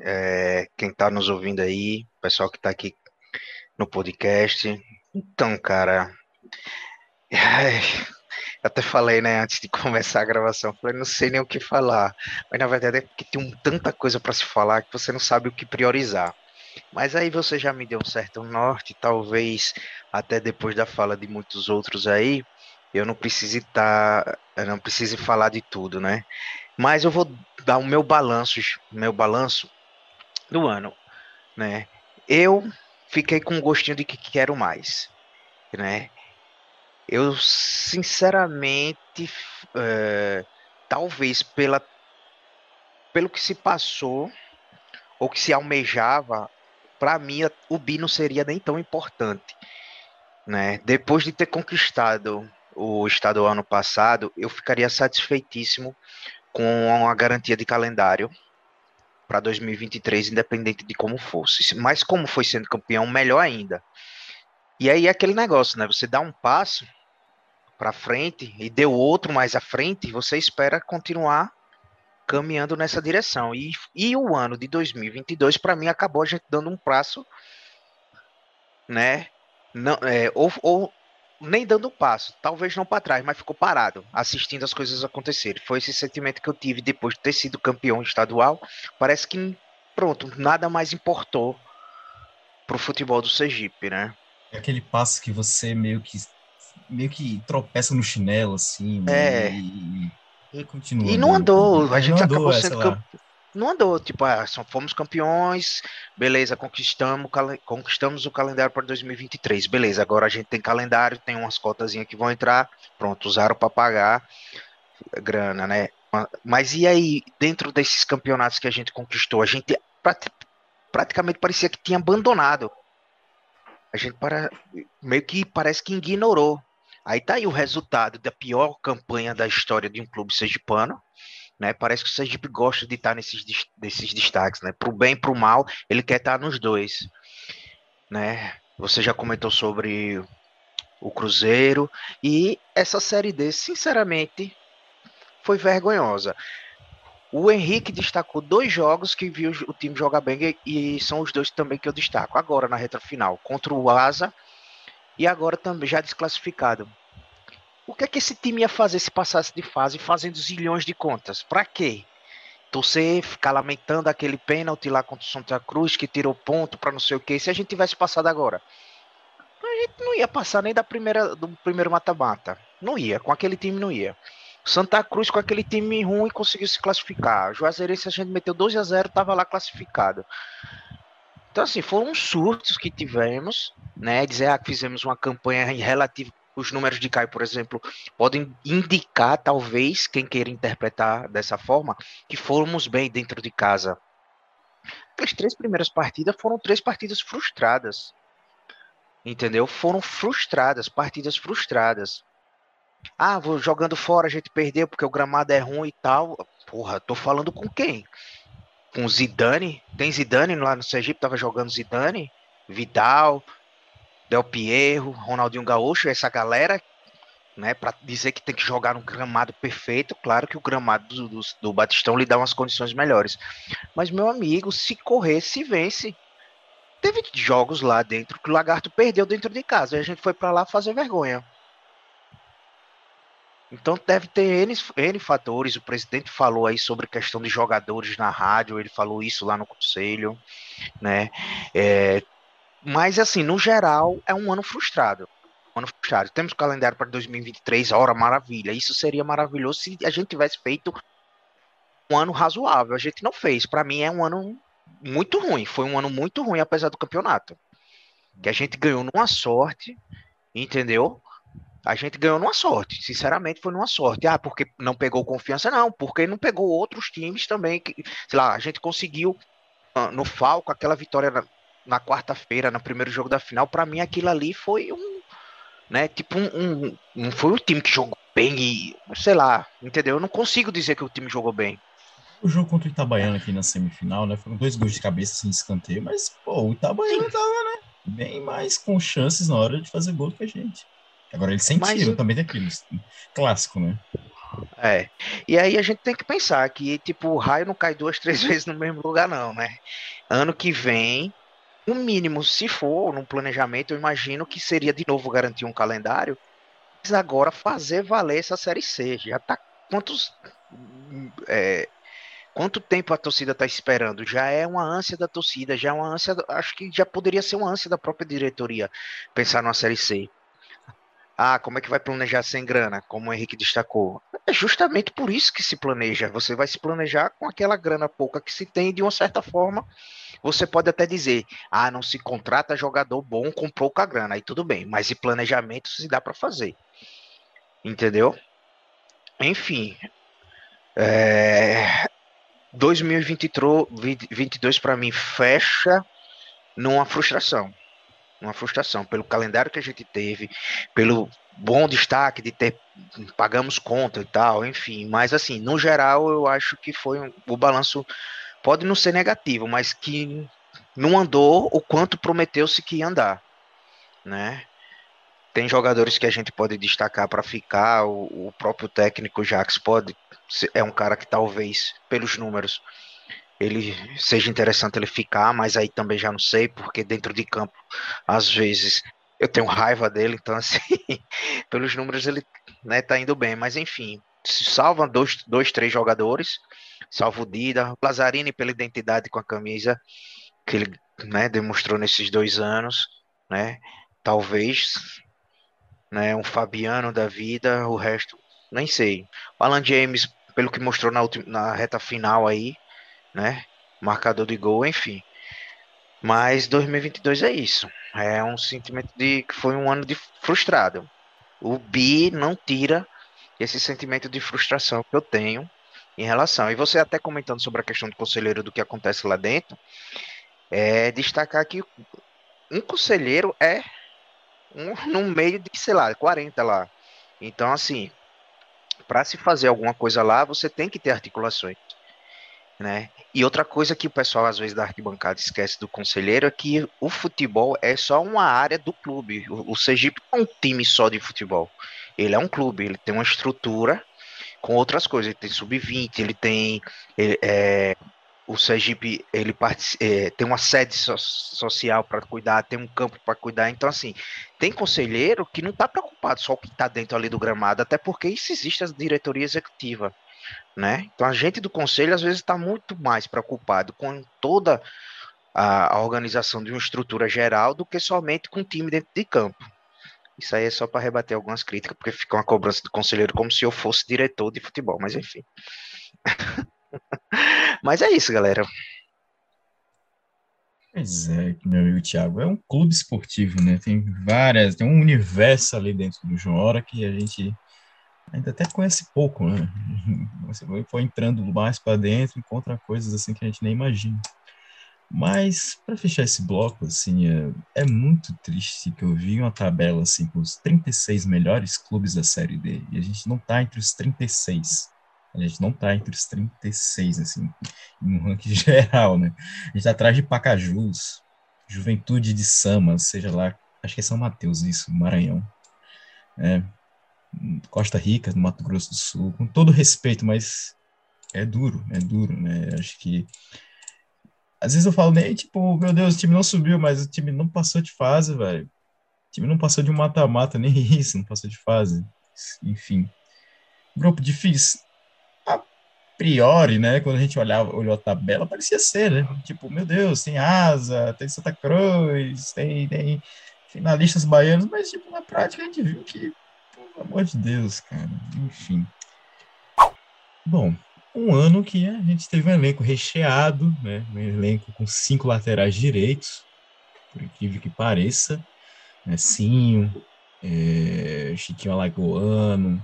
É, quem está nos ouvindo aí, pessoal que está aqui no podcast. Então, cara, até falei, né, antes de começar a gravação, falei, não sei nem o que falar. Mas na verdade é porque tem um, tanta coisa para se falar que você não sabe o que priorizar. Mas aí você já me deu um certo norte, talvez até depois da fala de muitos outros aí, eu não precise estar, tá, eu não precise falar de tudo, né? Mas eu vou dar o meu balanço, meu balanço do ano, né? Eu fiquei com um gostinho de que quero mais, né? Eu sinceramente, é, talvez pela pelo que se passou ou que se almejava, para mim o bi não seria nem tão importante, né? Depois de ter conquistado o estadual ano passado, eu ficaria satisfeitíssimo com a garantia de calendário para 2023, independente de como fosse. Mas como foi sendo campeão, melhor ainda. E aí é aquele negócio, né? Você dá um passo para frente e deu outro mais à frente, você espera continuar caminhando nessa direção. E, e o ano de 2022, para mim, acabou a gente dando um passo, né? Não, é, ou, ou nem dando passo, talvez não para trás, mas ficou parado, assistindo as coisas acontecerem. Foi esse sentimento que eu tive depois de ter sido campeão estadual. Parece que, pronto, nada mais importou pro futebol do Sergipe, né? É aquele passo que você meio que meio que tropeça no chinelo, assim, é. e, e, continua. E não andou, a gente andou, acabou é, sendo campeão não andou. Tipo, ah, fomos campeões, beleza, conquistamos, conquistamos o calendário para 2023. Beleza, agora a gente tem calendário, tem umas cotazinhas que vão entrar, pronto, usaram para pagar grana, né? Mas e aí, dentro desses campeonatos que a gente conquistou, a gente praticamente parecia que tinha abandonado. A gente para, meio que parece que ignorou. Aí tá aí o resultado da pior campanha da história de um clube sergipano, né? Parece que o Sergipe gosta de estar nesses, desses destaques, né? Pro bem e pro mal, ele quer estar nos dois, né? Você já comentou sobre o Cruzeiro. E essa Série D, sinceramente, foi vergonhosa. O Henrique destacou dois jogos que viu o time jogar bem e são os dois também que eu destaco. Agora na reta final, contra o Asa e agora também já desclassificado. O que é que esse time ia fazer se passasse de fase fazendo zilhões de contas? Para quê? Torcer, ficar lamentando aquele pênalti lá contra o Santa Cruz que tirou ponto para não sei o que. Se a gente tivesse passado agora, a gente não ia passar nem da primeira do primeiro mata-mata. Não ia, com aquele time não ia. Santa Cruz com aquele time ruim conseguiu se classificar. Juazeirense a gente meteu 12 a 0, tava lá classificado. Então assim, foram surtos que tivemos, né? Dizer ah, que fizemos uma campanha relativa os números de Caio, por exemplo, podem indicar, talvez, quem queira interpretar dessa forma, que fomos bem dentro de casa. As três primeiras partidas foram três partidas frustradas. Entendeu? Foram frustradas, partidas frustradas. Ah, vou jogando fora, a gente perdeu porque o gramado é ruim e tal. Porra, tô falando com quem? Com Zidane? Tem Zidane lá no Sergipe, tava jogando Zidane, Vidal, Del Piero, Ronaldinho Gaúcho, essa galera, né, para dizer que tem que jogar um gramado perfeito, claro que o gramado do, do, do, Batistão lhe dá umas condições melhores. Mas, meu amigo, se correr, se vence. Teve jogos lá dentro que o Lagarto perdeu dentro de casa e a gente foi para lá fazer vergonha. Então deve ter N, N fatores. O presidente falou aí sobre questão de jogadores na rádio, ele falou isso lá no conselho, né? É, mas, assim, no geral, é um ano frustrado. Um ano frustrado. Temos calendário para 2023, hora maravilha. Isso seria maravilhoso se a gente tivesse feito um ano razoável. A gente não fez. Para mim, é um ano muito ruim. Foi um ano muito ruim, apesar do campeonato. Que a gente ganhou numa sorte, entendeu? A gente ganhou numa sorte, sinceramente foi numa sorte. Ah, porque não pegou confiança? Não, porque não pegou outros times também. Que, sei lá, a gente conseguiu ah, no Falco aquela vitória na quarta-feira, no primeiro jogo da final, para mim aquilo ali foi um, né, tipo um, um, um, foi um time que jogou bem e, sei lá, entendeu? Eu não consigo dizer que o time jogou bem. O jogo contra o Itabaiana aqui na semifinal, né, foram dois gols de cabeça sem assim, escanteio, mas, pô, o Itabaiana Sim. tava, né, bem mais com chances na hora de fazer gol que a gente. Agora eles sentiram mas, também daquilo, clássico, né? É. E aí a gente tem que pensar que, tipo, o raio não cai duas, três vezes no mesmo lugar, não, né? Ano que vem, no mínimo, se for num planejamento, eu imagino que seria de novo garantir um calendário, mas agora fazer valer essa série C. Já tá quantos é, quanto tempo a torcida está esperando? Já é uma ânsia da torcida, já é uma ânsia, acho que já poderia ser uma ânsia da própria diretoria pensar numa série C. Ah, como é que vai planejar sem grana? Como o Henrique destacou. É justamente por isso que se planeja. Você vai se planejar com aquela grana pouca que se tem, de uma certa forma. Você pode até dizer, ah, não se contrata jogador bom com pouca grana. Aí tudo bem, mas e planejamento se dá para fazer. Entendeu? Enfim. É... 2022 para mim fecha numa frustração uma frustração pelo calendário que a gente teve, pelo bom destaque de ter pagamos conta e tal, enfim, mas assim, no geral eu acho que foi um, o balanço pode não ser negativo, mas que não andou o quanto prometeu-se que ia andar, né? Tem jogadores que a gente pode destacar para ficar, o, o próprio técnico Jax pode é um cara que talvez pelos números ele seja interessante ele ficar, mas aí também já não sei, porque dentro de campo, às vezes, eu tenho raiva dele, então assim, pelos números ele né, tá indo bem, mas enfim, salva dois, dois três jogadores, salva o Dida, o Lazzarini pela identidade com a camisa que ele né, demonstrou nesses dois anos, né, talvez, né, um Fabiano da vida, o resto, nem sei. O Alan James, pelo que mostrou na, última, na reta final aí, né? Marcador de gol, enfim. Mas 2022 é isso. É um sentimento de que foi um ano de frustrado. O Bi não tira esse sentimento de frustração que eu tenho em relação. E você até comentando sobre a questão do conselheiro do que acontece lá dentro, é destacar que um conselheiro é um, no meio de, sei lá, 40 lá. Então, assim, para se fazer alguma coisa lá, você tem que ter articulações. Né? E outra coisa que o pessoal às vezes da arquibancada esquece do conselheiro é que o futebol é só uma área do clube. O, Sergipe não é um time só de futebol. Ele é um clube, ele tem uma estrutura com outras coisas. Ele tem sub-20, ele tem ele, é, o Sergipe ele é, tem uma sede so social para cuidar, tem um campo para cuidar. Então, assim, tem conselheiro que não está preocupado só com o que está dentro ali do gramado, até porque isso existe a diretoria executiva. Né? Então, a gente do conselho às vezes está muito mais preocupado com toda a, a organização de uma estrutura geral do que somente com o time dentro de campo. Isso aí é só para rebater algumas críticas, porque fica uma cobrança do conselheiro como se eu fosse diretor de futebol, mas enfim. Mas é isso, galera. Pois é, meu amigo Thiago, é um clube esportivo, né? Tem várias, tem um universo ali dentro do João Hora que a gente ainda até conhece pouco, né? Você foi entrando mais para dentro, encontra coisas assim que a gente nem imagina. Mas para fechar esse bloco, assim, é, é, muito triste que eu vi uma tabela assim com os 36 melhores clubes da Série D e a gente não tá entre os 36. A gente não está entre os 36, assim, no ranking geral, né? A gente está atrás de Pacajus, Juventude de Sama, seja lá, acho que é São Mateus isso, Maranhão. É, Costa Rica, no Mato Grosso do Sul, com todo respeito, mas é duro, é duro, né? Acho que às vezes eu falo nem tipo, meu Deus, o time não subiu, mas o time não passou de fase, velho. O time não passou de um mata-mata, nem isso, não passou de fase. Enfim. Grupo difícil priori, né, quando a gente olhava, olhou a tabela, parecia ser, né? Tipo, meu Deus, tem Asa, tem Santa Cruz, tem, tem finalistas baianos, mas, tipo, na prática a gente viu que, pelo amor de Deus, cara, enfim. Bom, um ano que a gente teve um elenco recheado, né, um elenco com cinco laterais direitos, por incrível que pareça, né, é, Chiquinho Alagoano,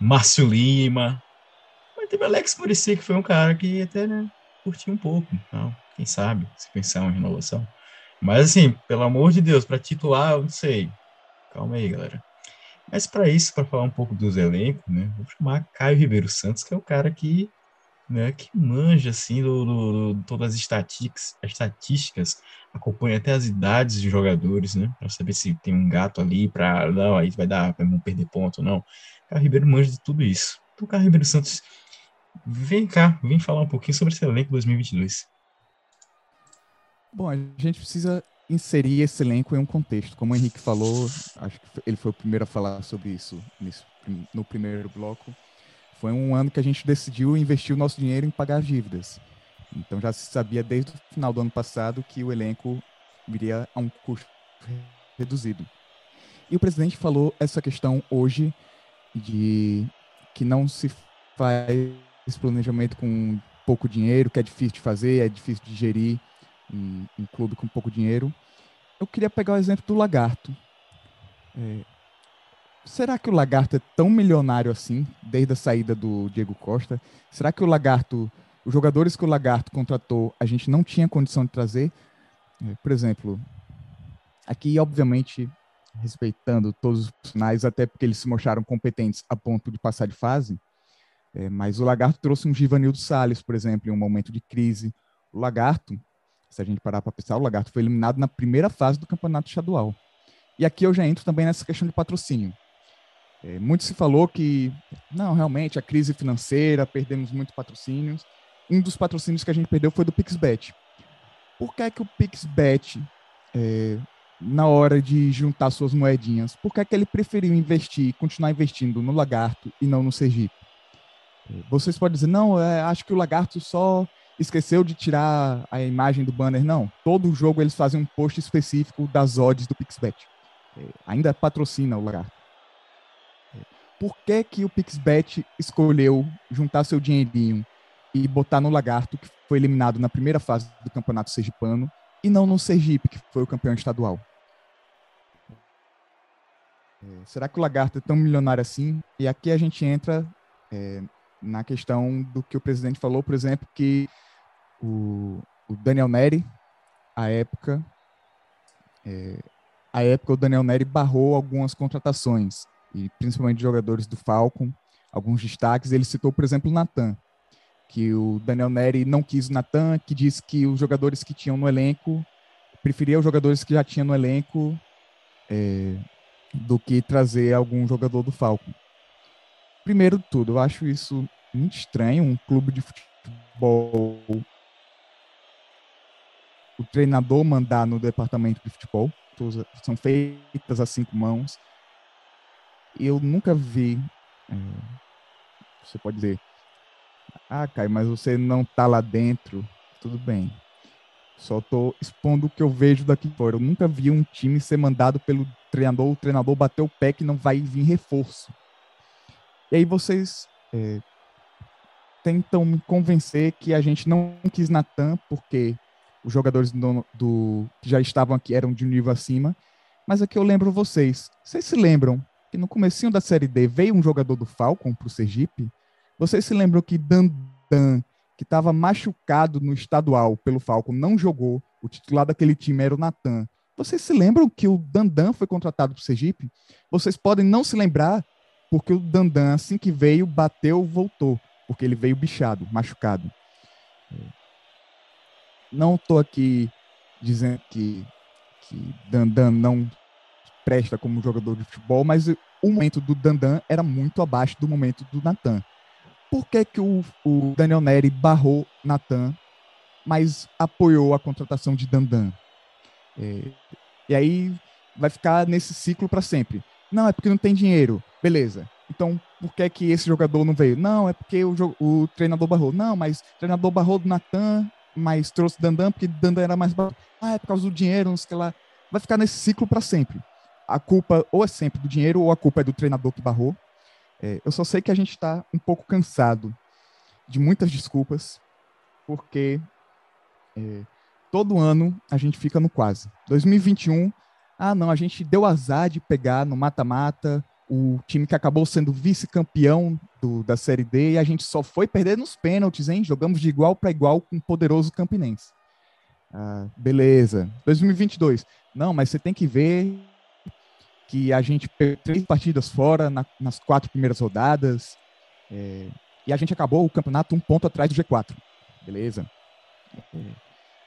Márcio Lima, mas teve Alex Muricy, que foi um cara que até, né, curtiu um pouco. Então, quem sabe, se pensar uma renovação. Mas, assim, pelo amor de Deus, para titular, eu não sei. Calma aí, galera. Mas para isso, para falar um pouco dos elencos, né, vou chamar Caio Ribeiro Santos, que é o cara que, né, que manja, assim, do, do, do todas as estatísticas, as estatísticas, acompanha até as idades de jogadores, né, para saber se tem um gato ali, para não, aí vai dar, para não perder ponto ou não. Caio Ribeiro manja de tudo isso. Então, Caio Ribeiro Santos Vem cá, vem falar um pouquinho sobre esse elenco 2022. Bom, a gente precisa inserir esse elenco em um contexto. Como o Henrique falou, acho que ele foi o primeiro a falar sobre isso no primeiro bloco. Foi um ano que a gente decidiu investir o nosso dinheiro em pagar dívidas. Então já se sabia desde o final do ano passado que o elenco viria a um custo reduzido. E o presidente falou essa questão hoje de que não se faz esse planejamento com pouco dinheiro, que é difícil de fazer, é difícil de gerir um, um clube com pouco dinheiro. Eu queria pegar o exemplo do Lagarto. É, será que o Lagarto é tão milionário assim, desde a saída do Diego Costa? Será que o Lagarto, os jogadores que o Lagarto contratou, a gente não tinha condição de trazer? É, por exemplo, aqui, obviamente, respeitando todos os profissionais, até porque eles se mostraram competentes a ponto de passar de fase, é, mas o Lagarto trouxe um Givanildo Salles, por exemplo, em um momento de crise. O Lagarto, se a gente parar para pensar, o Lagarto foi eliminado na primeira fase do campeonato estadual. E aqui eu já entro também nessa questão de patrocínio. É, muito se falou que, não, realmente, a crise financeira, perdemos muitos patrocínios. Um dos patrocínios que a gente perdeu foi do PixBet. Por que, é que o PixBet, é, na hora de juntar suas moedinhas, por que, é que ele preferiu investir, continuar investindo no Lagarto e não no Sergipe? Vocês podem dizer, não, é, acho que o Lagarto só esqueceu de tirar a imagem do banner. Não, todo jogo eles fazem um post específico das odds do Pixbet. É, ainda patrocina o Lagarto. É, por que, que o Pixbet escolheu juntar seu dinheirinho e botar no Lagarto, que foi eliminado na primeira fase do Campeonato Sergipano, e não no Sergipe, que foi o campeão estadual? É, será que o Lagarto é tão milionário assim? E aqui a gente entra é, na questão do que o presidente falou, por exemplo, que o, o Daniel Neri, à época, é, à época o Daniel Neri barrou algumas contratações, e principalmente jogadores do Falcon, alguns destaques. Ele citou, por exemplo, o Natan, que o Daniel Neri não quis o Natan, que disse que os jogadores que tinham no elenco preferia os jogadores que já tinha no elenco é, do que trazer algum jogador do Falcon. Primeiro de tudo, eu acho isso muito estranho, um clube de futebol o treinador mandar no departamento de futebol, são feitas a cinco mãos. Eu nunca vi, é, você pode dizer, ah, Caio, mas você não tá lá dentro, tudo bem. Só tô expondo o que eu vejo daqui fora. Eu nunca vi um time ser mandado pelo treinador, o treinador bater o pé que não vai vir reforço. E aí vocês é, tentam me convencer que a gente não quis Natan porque os jogadores do, do, que já estavam aqui eram de um nível acima. Mas aqui eu lembro vocês. Vocês se lembram que no comecinho da Série D veio um jogador do Falcon para o Sergipe? Vocês se lembram que Dandan que estava machucado no estadual pelo Falcon, não jogou. O titular daquele time era o Natan. Vocês se lembram que o Dandan foi contratado para o Sergipe? Vocês podem não se lembrar, porque o Dandan, assim que veio, bateu, voltou, porque ele veio bichado, machucado. Não estou aqui dizendo que, que Dandan não presta como jogador de futebol, mas o momento do Dandan era muito abaixo do momento do Natan por que, que o, o Daniel Neri barrou Natan, mas apoiou a contratação de Dandan? É, e aí vai ficar nesse ciclo para sempre. Não, é porque não tem dinheiro. Beleza. Então, por que que esse jogador não veio? Não, é porque o, o treinador barrou. Não, mas o treinador barrou do Natan, mas trouxe Dandan porque Dandan era mais barato. Ah, é por causa do dinheiro, não sei o que lá. Vai ficar nesse ciclo para sempre. A culpa ou é sempre do dinheiro ou a culpa é do treinador que barrou. É, eu só sei que a gente está um pouco cansado de muitas desculpas, porque é, todo ano a gente fica no quase. 2021, ah, não, a gente deu azar de pegar no mata-mata o time que acabou sendo vice-campeão da Série D e a gente só foi perder nos pênaltis, hein? Jogamos de igual para igual com o poderoso Campinense. Ah, beleza. 2022. Não, mas você tem que ver que a gente perdeu três partidas fora na, nas quatro primeiras rodadas. É, e a gente acabou o campeonato um ponto atrás do G4. Beleza? É,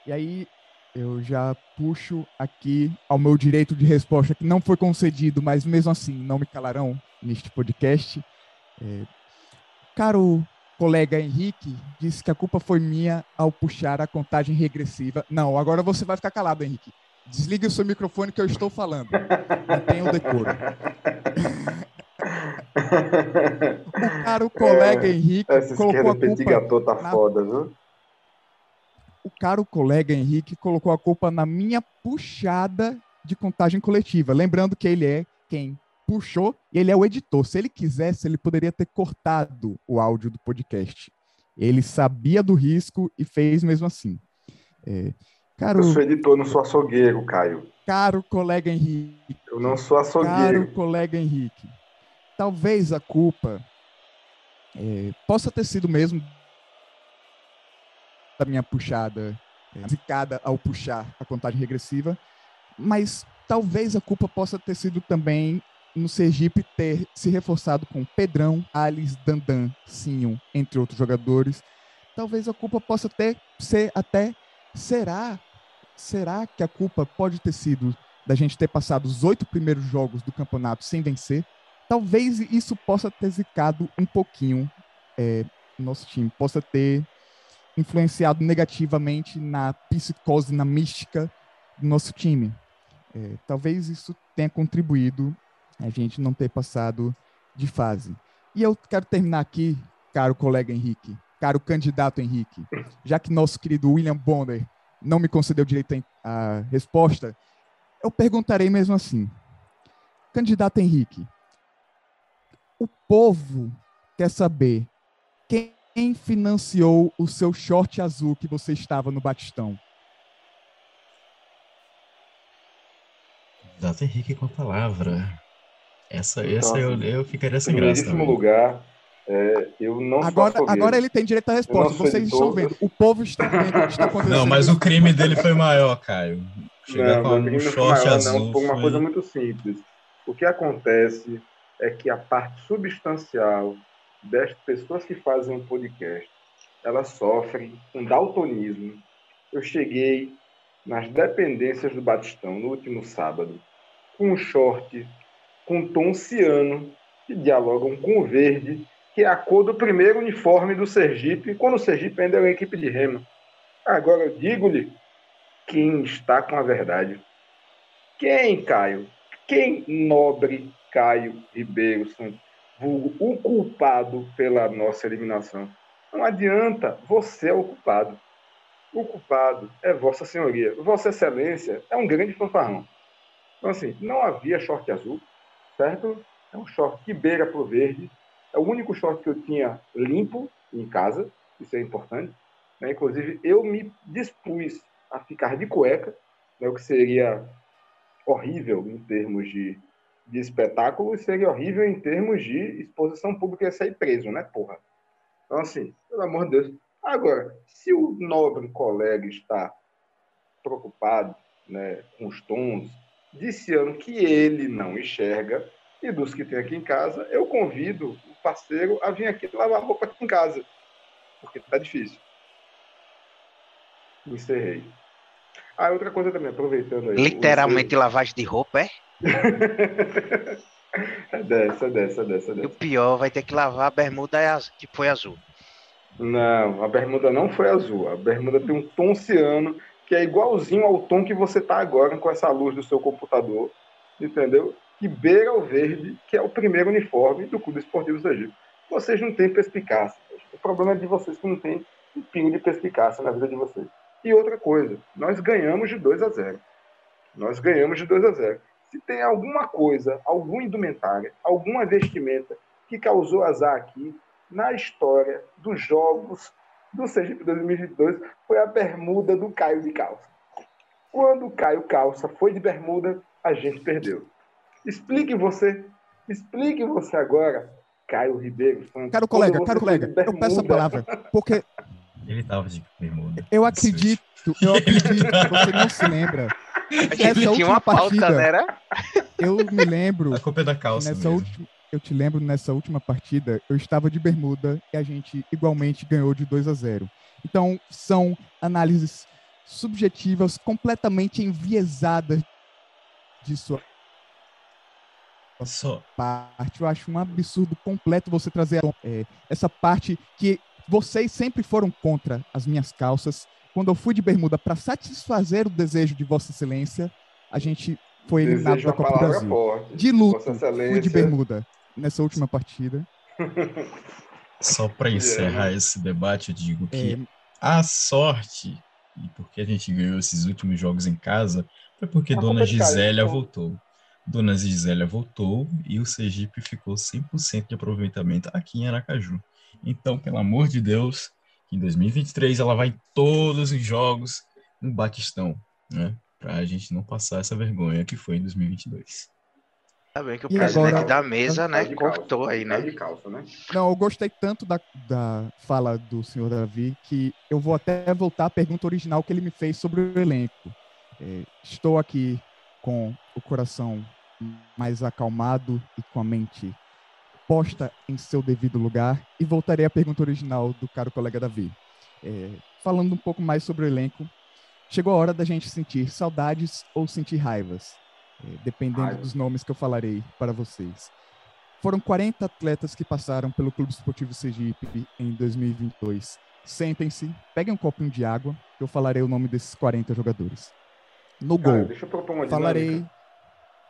e aí eu já puxo aqui ao meu direito de resposta, que não foi concedido, mas mesmo assim não me calarão neste podcast. É, caro colega Henrique disse que a culpa foi minha ao puxar a contagem regressiva. Não, agora você vai ficar calado, Henrique. Desligue o seu microfone que eu estou falando. Mantenha o decoro. o caro colega é, Henrique essa colocou a culpa tá na... foda, viu? O caro colega Henrique colocou a culpa na minha puxada de contagem coletiva. Lembrando que ele é quem puxou e ele é o editor. Se ele quisesse, ele poderia ter cortado o áudio do podcast. Ele sabia do risco e fez mesmo assim. É, Caro, eu sou editor, não sou açougueiro, Caio. Caro colega Henrique. Eu não sou açougueiro. Caro colega Henrique. Talvez a culpa é, possa ter sido mesmo da minha puxada, é, zicada ao puxar a contagem regressiva, mas talvez a culpa possa ter sido também no Sergipe ter se reforçado com Pedrão, Alice, Dandan, Sinho, entre outros jogadores. Talvez a culpa possa ter, ser até será será que a culpa pode ter sido da gente ter passado os oito primeiros jogos do campeonato sem vencer? Talvez isso possa ter zicado um pouquinho é, nosso time, possa ter influenciado negativamente na psicose, na mística do nosso time. É, talvez isso tenha contribuído a gente não ter passado de fase. E eu quero terminar aqui, caro colega Henrique, caro candidato Henrique, já que nosso querido William Bonner não me concedeu direito a resposta, eu perguntarei mesmo assim. Candidato Henrique, o povo quer saber quem financiou o seu short azul que você estava no Batistão? Candidato Henrique com a palavra. Essa, essa eu, eu ficaria sem graça. Em lugar, é, eu não agora, agora ele tem direito à resposta. Vocês estão vendo. O povo está vendo o que está acontecendo. Não, mas o crime dele foi maior, Caio. Chegar não, o crime um foi maior, azul, não. Foi uma coisa muito simples. O que acontece é que a parte substancial das pessoas que fazem um podcast, elas sofrem com daltonismo. Eu cheguei nas dependências do Batistão no último sábado, com um short com tom ciano que dialogam com o verde, que é a cor do primeiro uniforme do Sergipe, quando o Sergipe ainda era uma equipe de remo. Agora eu digo-lhe quem está com a verdade. Quem, Caio? Quem nobre Caio Ribeiro Santos, vulgo o culpado pela nossa eliminação? Não adianta, você é o culpado. O culpado é Vossa Senhoria. Vossa Excelência é um grande fanfarrão. Então, assim, não havia short azul, certo? É um short que beira para o verde. É o único short que eu tinha limpo em casa, isso é importante. Né? Inclusive, eu me dispus a ficar de cueca, né? o que seria horrível em termos de, de espetáculo seria horrível em termos de exposição pública e sair preso, né, porra? Então, assim, pelo amor de Deus. Agora, se o nobre colega está preocupado né, com os tons, disse que ele não enxerga, e dos que tem aqui em casa, eu convido o parceiro a vir aqui lavar roupa aqui em casa, porque tá difícil. Encerrei. Ah, outra coisa também, aproveitando aí. Literalmente lavagem de roupa, é? é dessa, é dessa, é dessa, dessa. E o pior, vai ter que lavar a bermuda que foi azul. Não, a bermuda não foi azul. A bermuda tem um tom ciano que é igualzinho ao tom que você tá agora com essa luz do seu computador, entendeu? Que beira o verde, que é o primeiro uniforme do Clube Esportivo Sergipe. Vocês não têm perspicácia. O problema é de vocês que não tem um pingo de perspicácia na vida de vocês. E outra coisa, nós ganhamos de 2 a 0. Nós ganhamos de 2 a 0. Se tem alguma coisa, alguma indumentária, alguma vestimenta que causou azar aqui na história dos jogos do Sergipe 2022 foi a bermuda do Caio de calça. Quando o Caio calça foi de bermuda, a gente perdeu. Explique você, explique você agora, Caio Ribeiro. Caro colega, caro colega, eu peço a palavra, porque ele tava de bermuda. Eu acredito, eu acredito que você não se lembra. Essa tinha uma partida, pauta, né? Eu me lembro. A culpa é da calça. Nessa última, eu te lembro nessa última partida, eu estava de bermuda e a gente igualmente ganhou de 2 a 0. Então, são análises subjetivas completamente enviesadas de sua Só. parte. Eu acho um absurdo completo você trazer é, essa parte que vocês sempre foram contra as minhas calças. Quando eu fui de bermuda para satisfazer o desejo de Vossa Excelência, a gente foi eliminado Desejo da Copa do Brasil. Forte. De luto, fui de bermuda nessa última partida. Só para encerrar esse debate, eu digo que é... a sorte, e porque a gente ganhou esses últimos jogos em casa, foi porque a Dona Gisélia voltou. Dona Gisélia voltou e o Sergipe ficou 100% de aproveitamento aqui em Aracaju. Então, pelo amor de Deus, em 2023 ela vai em todos os jogos no Batistão, né? Para a gente não passar essa vergonha que foi em 2022. Tá bem que o e presidente agora, da mesa, né, cortou aí, né? Calça, né? Não, eu gostei tanto da, da fala do senhor Davi que eu vou até voltar à pergunta original que ele me fez sobre o elenco. É, estou aqui com o coração mais acalmado e com a mente posta em seu devido lugar e voltarei à pergunta original do caro colega Davi. É, falando um pouco mais sobre o elenco, chegou a hora da gente sentir saudades ou sentir raivas, é, dependendo Raiva. dos nomes que eu falarei para vocês. Foram 40 atletas que passaram pelo Clube Esportivo Sergipe em 2022. Sentem-se, peguem um copinho de água, que eu falarei o nome desses 40 jogadores. No Caio, gol, deixa eu propor uma falarei... dinâmica.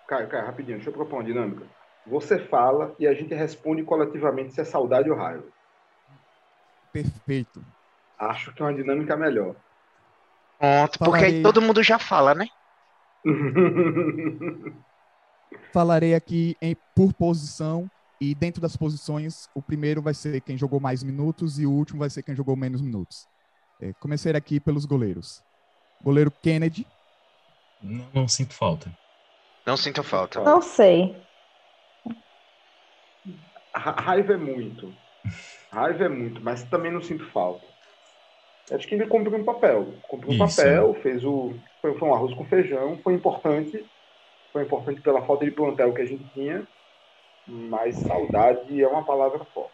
Caio, Caio, rapidinho, deixa eu propor uma dinâmica. Você fala e a gente responde coletivamente se é saudade ou raiva. Perfeito. Acho que é uma dinâmica melhor. Pronto, porque aí todo mundo já fala, né? Falarei aqui em, por posição e dentro das posições, o primeiro vai ser quem jogou mais minutos e o último vai ser quem jogou menos minutos. É, comecei aqui pelos goleiros. Goleiro Kennedy. Não, não sinto falta. Não sinto falta. Não sei. Raiva é muito. Raiva é muito, mas também não sinto falta. Acho que ele cumpriu um papel. Cumpriu um Isso. papel, fez o. Foi, foi um arroz com feijão, foi importante. Foi importante pela falta de plantel que a gente tinha. Mas saudade é uma palavra forte.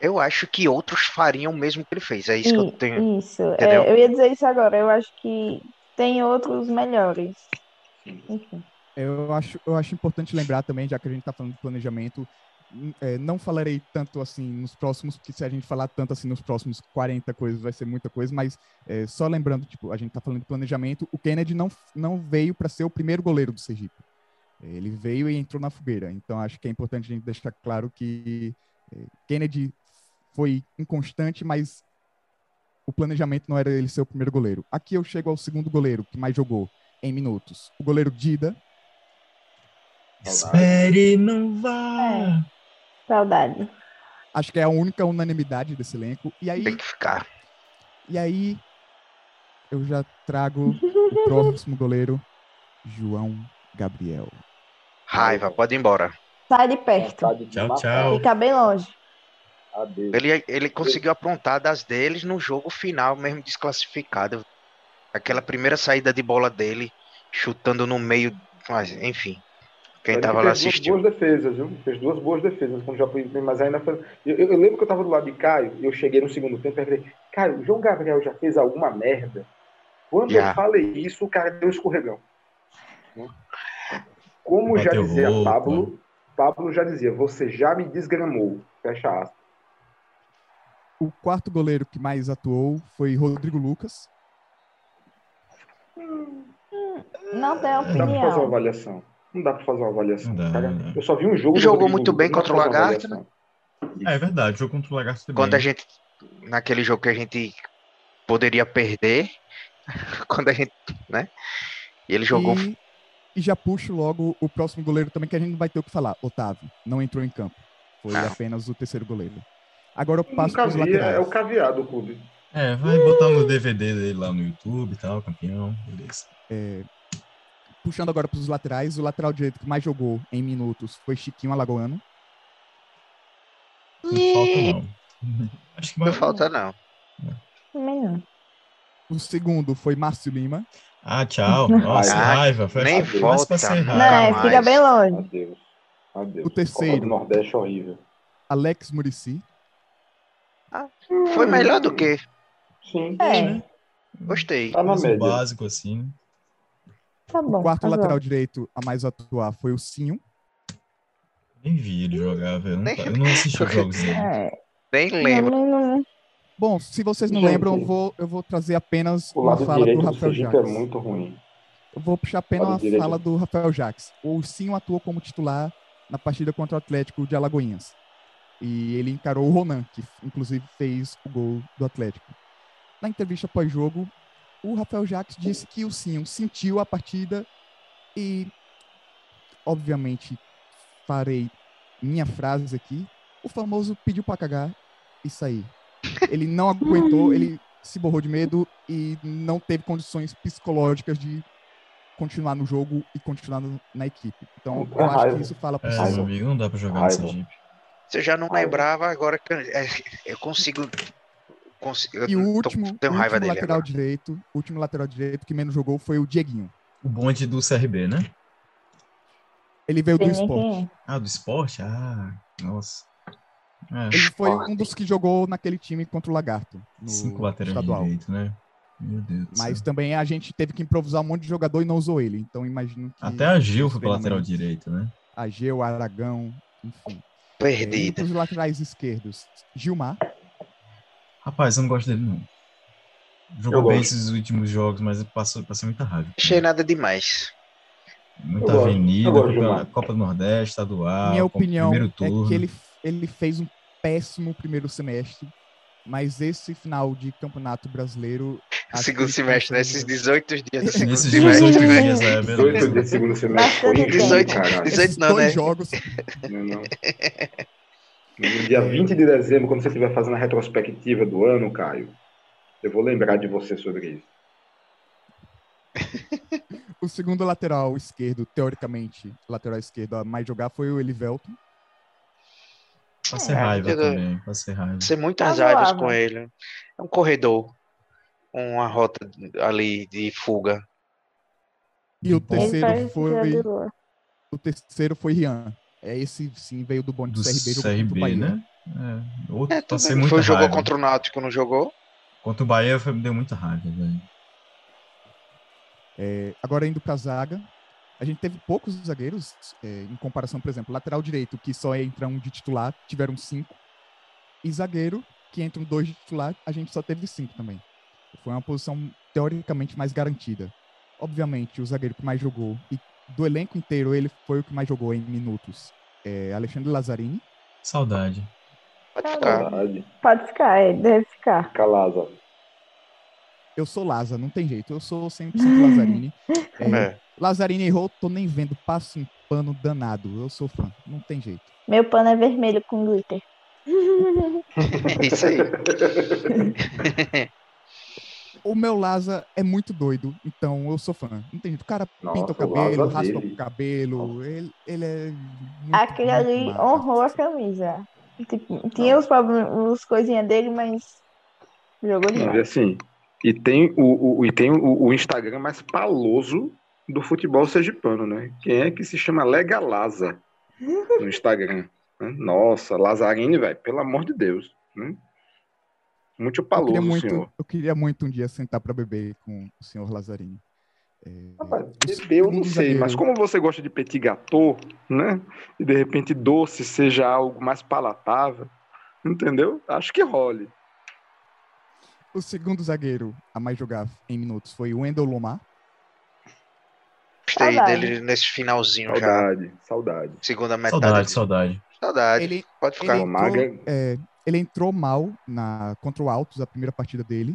eu acho que outros fariam o mesmo que ele fez. É isso que eu tenho. Isso, é, eu ia dizer isso agora. Eu acho que tem outros melhores. Enfim. Eu acho, eu acho importante lembrar também, já que a gente está falando de planejamento, é, não falarei tanto assim nos próximos, porque se a gente falar tanto assim nos próximos 40 coisas vai ser muita coisa, mas é, só lembrando, tipo, a gente está falando de planejamento, o Kennedy não, não veio para ser o primeiro goleiro do Sergipe. Ele veio e entrou na fogueira. Então acho que é importante a gente deixar claro que é, Kennedy foi inconstante, mas o planejamento não era ele ser o primeiro goleiro. Aqui eu chego ao segundo goleiro que mais jogou em minutos. O goleiro Dida. Espere, não vá. Saudade. Acho que é a única unanimidade desse elenco. E aí. Tem que ficar. E aí, eu já trago o próximo goleiro, João Gabriel. Raiva, pode ir embora. Sai de perto. Tchau, tchau. Fica bem longe. Ele, ele conseguiu aprontar das deles no jogo final, mesmo desclassificado. Aquela primeira saída de bola dele, chutando no meio. Mas, enfim. Quem ele tava lá assistiu. Fez duas boas defesas, viu? Fez duas boas defesas quando já foi. Mas ainda foi. Eu, eu, lembro que eu tava do lado de Caio e eu cheguei no segundo tempo e falei: Caio, o João Gabriel já fez alguma merda? Quando já. eu falei isso, o cara deu um escorregão. Como Bateu já dizia roupa. Pablo, Pablo já dizia: Você já me desgramou. Fecha aspas. O quarto goleiro que mais atuou foi Rodrigo Lucas. Não tem opinião. Não dá pra fazer uma avaliação. Não dá pra fazer uma avaliação. Dá, cara. Eu só vi um jogo. Jogou muito bem contra o Lagarto, né? É, é verdade, jogou contra o Lagarto também. Quando a gente. Naquele jogo que a gente poderia perder. quando a gente. né? E ele jogou. E, e, já puxo logo o próximo goleiro também, que a gente não vai ter o que falar. Otávio. Não entrou em campo. Foi não. apenas o terceiro goleiro. Agora eu passo para os laterais. É o caviar do clube. É, vai botar no DVD dele lá no YouTube e tal, campeão, beleza. É, puxando agora para os laterais, o lateral direito que mais jogou em minutos foi Chiquinho Alagoano. Não falta, não. Acho que não falta, não. não. O segundo foi Márcio Lima. Ah, tchau. Nossa, ah, raiva. Foi nem volta. Não, fica bem longe. Adeus. Adeus. O terceiro. O Nordeste é horrível. Alex Murici. Ah, foi melhor do que. Sim. É. Gostei. Tá média. básico, assim. Tá bom. O quarto tá lateral bom. direito a mais atuar foi o Sinho. Nem vi ele jogar, velho. Eu, não- eu não assisti os jogos dele. É. Nem lembro. Não, não, não. Bom, se vocês não Gente, lembram, eu vou, eu vou trazer apenas O uma fala do Rafael Jacques. é muito ruim. Eu vou puxar apenas direito. fala do Rafael Jacques. O Sinho atuou como titular na partida contra o Atlético de Alagoinhas. E ele encarou o Ronan, que inclusive fez o gol do Atlético. Na entrevista pós-jogo, o Rafael Jacques disse que o Sinho sentiu a partida e, obviamente, farei minha frase aqui. O famoso pediu para cagar e sair. Ele não aguentou, ele se borrou de medo e não teve condições psicológicas de continuar no jogo e continuar no- na equipe. Então, eu acho que isso fala por É, meu amigo, não dá pra jogar Sergipe. Se eu já não lembrava, agora que eu, é, eu consigo. Consigo E o tô- último, tenho o raiva último dele lateral agora. direito, o último lateral direito que menos jogou foi o Dieguinho. O bonde do CRB, né? Ele veio do esporte. Ah, do esporte? Ah, nossa. É, Ele foi um dos que jogou naquele time contra o Lagarto, no cinco laterais estadual. direito, né? Meu Deus Mas céu. também a gente teve que improvisar um monte de jogador e não usou ele. Então imagino que. Até a Gil foi pra lateral direito, né? Ageu, Aragão, enfim. É, Perdida. os laterais esquerdos, Gilmar. Rapaz, eu não gosto dele, não. Jogou Eu bem gosto. esses últimos jogos, mas passou, passei muita raiva. Achei nada demais. Muita Eu gosto. avenida, Eu gosto, Copa. Copa do Nordeste, estadual, Minha opinião primeiro é turno. que ele, ele fez um péssimo primeiro semestre. Mas esse final de campeonato brasileiro. Segundo semestre, consegue- nesses 18 dias do segundo Nesses semestre. 18 né? dias, é, Dois beleza. dias de segundo semestre foi Bastante injusto, 18, caralho. 18 Esses não, dois né? jogos. Não, não. No dia 20 de dezembro, quando você estiver fazendo a retrospectiva do ano, Caio, eu vou lembrar de você sobre isso. O segundo lateral esquerdo, teoricamente, lateral esquerdo a mais jogar foi o Elivelton. Passei É, raiva eu- também, passei raiva. Ser muitas Razoável. raivas com ele. É um corredor. Uma rota ali de fuga. E o. Ele terceiro foi o terceiro foi Rian. É esse sim veio do bonde do, Do CRB, jogou contra o CRB, Bahia. né? É, outro, É, passei muita Foi, jogou raiva. contra o Náutico, não jogou? Contra o Bahia foi, me deu muita raiva, velho. É, agora indo para a zaga, a gente teve poucos zagueiros é, em comparação, por exemplo, lateral direito, que só entra um de titular, tiveram cinco. E zagueiro, que entram dois de titular, a gente só teve cinco também. Foi uma posição teoricamente mais garantida. Obviamente, o zagueiro que mais jogou, e do elenco inteiro, ele foi o que mais jogou em minutos. É Alexandre Lazzarini. Saudade. Pode ficar. Saudade. Pode ficar, é, deve ficar. Calaza. Eu sou Laza, não tem jeito. Eu sou 100% Lazzarini. É, É. Lazzarini errou, tô nem vendo. Passa um pano danado. Eu sou fã. Não tem jeito. Meu pano é vermelho com glitter. É isso aí. O meu Laza é muito doido, então eu sou fã. Não tem jeito. O cara pinta o Nossa, o cabelo, Laza raspa dele. o cabelo. Ele, ele é. Muito, Aquele ali massa. honrou a camisa. Tipo, tinha os problemas, coisinhas dele, mas jogou e demais. assim, e tem o, o, e tem o, o Instagram mais paloso do futebol sergipano, né? Quem é que se chama Legalaza no Instagram? né? Nossa, Lazarini, velho, pelo amor de Deus. Né? Muito Eu paloso, muito, senhor. eu queria muito um dia sentar para beber com o senhor Lazarini. É, Rapaz, bebê eu não sei, zagueiro- mas como você gosta de petit gâteau, né? E de repente doce seja algo mais palatável, entendeu? Acho que role. O segundo zagueiro a mais jogar em minutos foi o Wendel Lomar. Gostei Saudade. dele nesse finalzinho já. Saudade, saudade. Segunda metade. Saudade, saudade. Saudade. Ele, Pode ele, ficar. entrou, Maga. é, ele entrou mal na, contra o Altos, a primeira partida dele.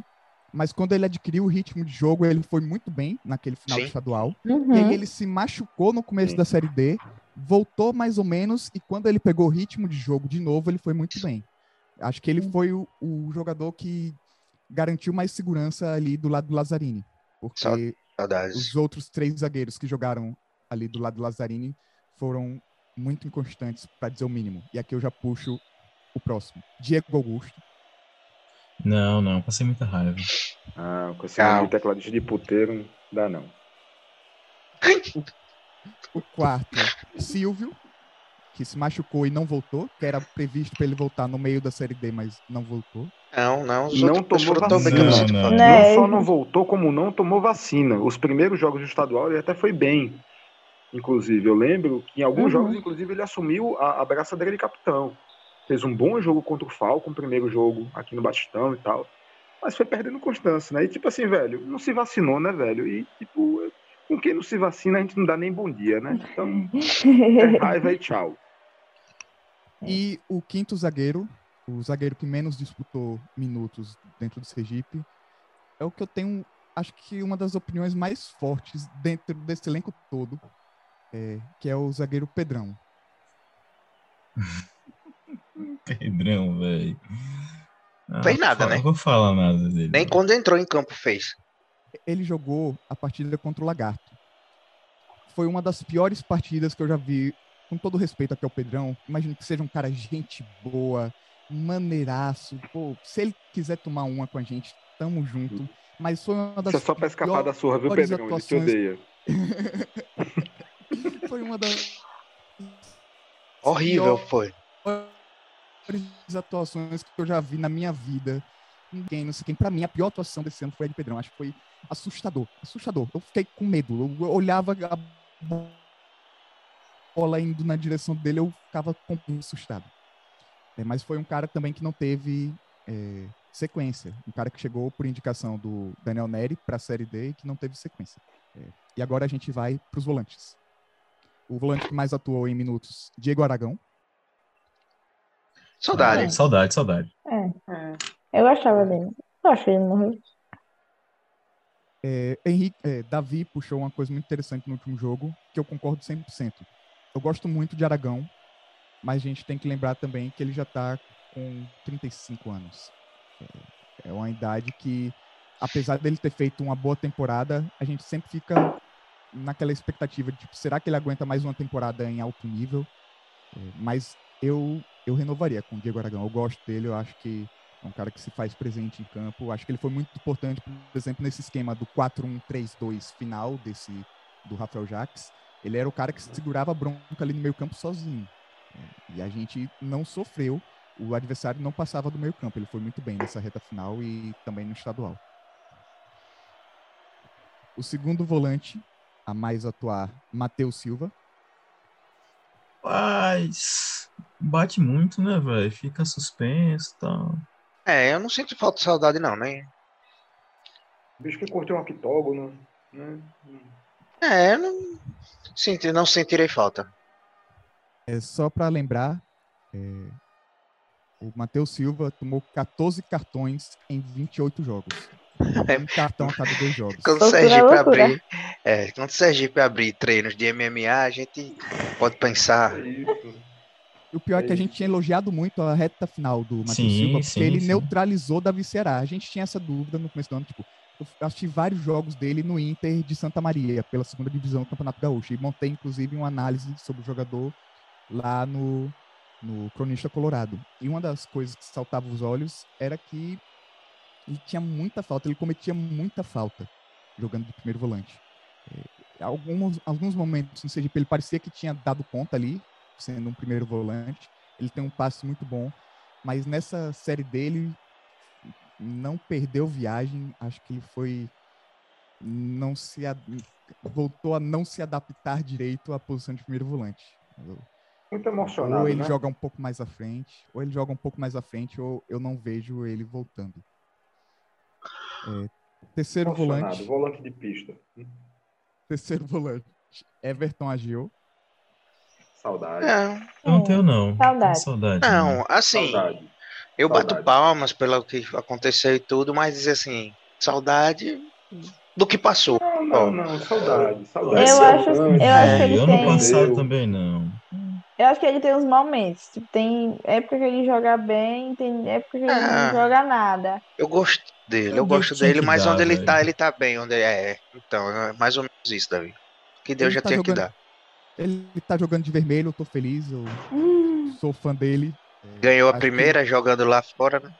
Mas quando ele adquiriu o ritmo de jogo, ele foi muito bem naquele final Sim. de estadual. Uhum. E aí ele se machucou no começo Sim. da Série D, voltou mais ou menos, e quando ele pegou o ritmo de jogo de novo, ele foi muito bem. Acho que ele foi o, o jogador que garantiu mais segurança ali do lado do Lazzarini. Porque Saudades. os outros três zagueiros que jogaram ali do lado do Lazzarini foram muito inconstantes, para dizer o mínimo. E aqui eu já puxo o próximo. Diego Augusto. Não, não, passei muita raiva. Ah, com esse Calma. nome de tecladista de puteiro, não dá não. O quarto, Silvio, que se machucou e não voltou, que era previsto para ele voltar no meio da Série D, mas não voltou. Não, não. Não tomou vacina. Não, não. Né? Não só não voltou, como não tomou vacina. Os primeiros jogos do estadual ele até foi bem. Inclusive, eu lembro que em alguns Uhum. jogos, inclusive, ele assumiu a, a braçadeira de capitão. Fez um bom jogo contra o Falcon, o primeiro jogo aqui no Batistão e tal. Mas foi perdendo constância, né? E tipo assim, velho, não se vacinou, né, velho? E, tipo, com quem não se vacina, a gente não dá nem bom dia, né? Então, é raiva e tchau. E o quinto zagueiro, o zagueiro que menos disputou minutos dentro do Sergipe, é o que eu tenho, acho que uma das opiniões mais fortes dentro desse elenco todo, é, que é o zagueiro Pedrão. Pedrão, velho. Ah, Fez nada, né? Não vou falar nada dele. Nem quando entrou em campo fez. Ele jogou a partida contra o Lagarto. Foi uma das piores partidas que eu já vi, com todo respeito aqui ao Pedrão. Imagino que seja um cara gente boa, maneiraço. Pô, se ele quiser tomar uma com a gente, tamo junto. Mas foi uma das Isso é só pra escapar da surra, viu, Pedrão? Ele te odeia. Foi uma das Horrível foi. Atuações que eu já vi na minha vida. Ninguém, não sei quem. Pra mim, a pior atuação desse ano foi a de Pedrão. Acho que foi assustador. Assustador. Eu fiquei com medo. Eu olhava a bola indo na direção dele, eu ficava assustado. É, mas foi um cara também que não teve é, sequência. Um cara que chegou por indicação do Daniel Neri para a Série D e que não teve sequência. É, e agora a gente vai para os volantes. O volante que mais atuou em minutos, Diego Aragão. Saudade. Ah, saudade, saudade. Eu gostava dele. Eu achei ele morreu. É, Henrique, é, Davi puxou uma coisa muito interessante no último jogo, que eu concordo 100%. Eu gosto muito de Aragão, mas a gente tem que lembrar também que ele já está com 35 anos. É, é uma idade que, apesar dele ter feito uma boa temporada, a gente sempre fica naquela expectativa de, tipo, será que ele aguenta mais uma temporada em alto nível? É, mas eu, eu renovaria com o Diego Aragão. Eu gosto dele, eu acho que é um cara que se faz presente em campo. Acho que ele foi muito importante, por exemplo, nesse esquema do 4-1-3-2 final desse do Rafael Jacques. Ele era o cara que segurava a bronca ali no meio campo sozinho. E a gente não sofreu o adversário não passava do meio campo. Ele foi muito bem nessa reta final e também no estadual. O segundo volante a mais atuar, Matheus Silva. Mas bate muito, né, velho? Fica suspenso e tal. É, eu não sinto falta de saudade, não, né? O bicho que curtiu um octógono, né? É, eu não, senti, não sentirei falta. É só para lembrar, é, o Matheus Silva tomou 14 cartões em 28 jogos. Um cartão a cada dois jogos. Quando o Sergipe abrir, é, quando o Sergipe abrir treinos de MMA, a gente pode pensar. É o pior é, é que a gente tinha elogiado muito a reta final do Matheus Silva, porque sim, ele sim. neutralizou Davi Ceará. A gente tinha essa dúvida no começo do ano, tipo, eu assisti vários jogos dele no Inter de Santa Maria, pela segunda divisão do Campeonato Gaúcho, e montei inclusive uma análise sobre o jogador lá no, no Cronista Colorado. E uma das coisas que saltava os olhos era que ele tinha muita falta, ele cometia muita falta jogando de primeiro volante. É, alguns, alguns momentos no CGP ele parecia que tinha dado conta ali, sendo um primeiro volante. Ele tem um passe muito bom, mas nessa série dele não perdeu viagem. Acho que ele foi não se voltou a não se adaptar direito à posição de primeiro volante. Muito emocionado. Ou ele né? joga um pouco mais à frente, ou ele joga um pouco mais à frente, ou eu não vejo ele voltando. É, terceiro volante. Volante de pista. Terceiro volante. Everton Agil. Saudade. É. Não tenho, não. Saudade. saudade não, né? assim. Saudade. Eu saudade. bato palmas pelo que aconteceu e tudo, mas dizer assim, saudade do que passou. Não, não, não saudade, saudade. Eu acho, eu acho que ele eu tem... passado também não. Eu acho que ele tem uns momentos. Tipo, tem época que ele joga bem, tem época que ele ah, não joga nada. Eu gosto dele, eu, eu gosto dele, mas onde ele tá, ele tá bem. Onde ele é. Então, é mais ou menos isso, Davi. Que Deus ele já tá tinha jogando, que dar. Ele tá jogando de vermelho, eu tô feliz, eu hum. sou fã dele. Ganhou a primeira que, jogando lá fora, né?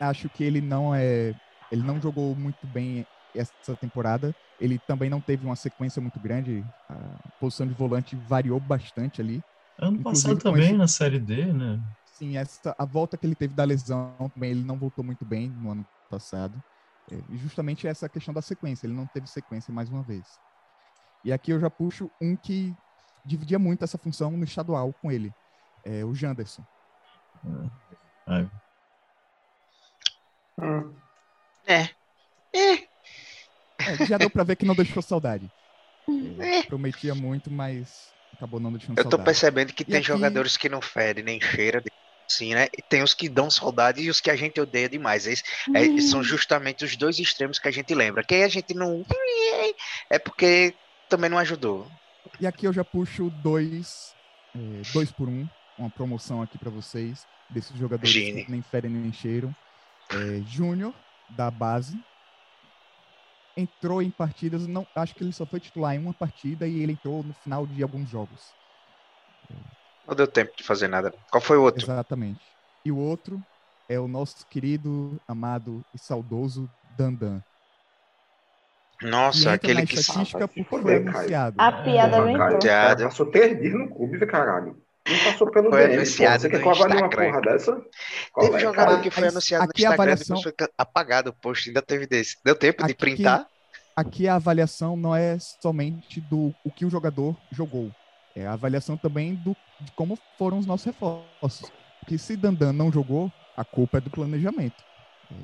Acho que ele não é. Ele não jogou muito bem essa temporada. Ele também não teve uma sequência muito grande. A posição de volante variou bastante ali. Ano passado também, esse... na Série D, né? Sim, essa, a volta que ele teve da lesão também, ele não voltou muito bem no ano passado. É, e justamente essa questão da sequência, ele não teve sequência mais uma vez. E aqui eu já puxo um que dividia muito essa função no estadual com ele, é o Janderson. É. É. É. é. Já deu para ver que não deixou saudade. É, prometia muito, mas acabou não deixando Eu tô saudade. percebendo que e tem aqui... jogadores que não fedem nem cheira, sim, né? E tem os que dão saudade e os que a gente odeia demais. Esses, é, são justamente os dois extremos que a gente lembra. Quem a gente não. É porque também não ajudou. E aqui eu já puxo dois, é, dois por um, uma promoção aqui para vocês, desses jogadores Gine. que nem ferem nem cheiram. É, Júnior, da base, entrou em partidas, não, acho que ele só foi titular em uma partida e ele entrou no final de alguns jogos. Não deu tempo de fazer nada. Qual foi o outro? Exatamente. E o outro é o nosso querido, amado e saudoso Dandan. Nossa, aquele que estatística foi anunciado. A piada vem é, Passou três dias no clube, caralho. Não passou pelo foi DM, anunciado Você quer que eu avalie uma porra dessa? Teve é, jogador cara? que foi anunciado aqui no Instagram avaliação... depois foi apagado o post. Ainda teve desse. Deu tempo de printar? Aqui a avaliação não é somente do o que o jogador jogou. É a avaliação também do, de como foram os nossos reforços. Porque se Dandan não jogou, a culpa é do planejamento.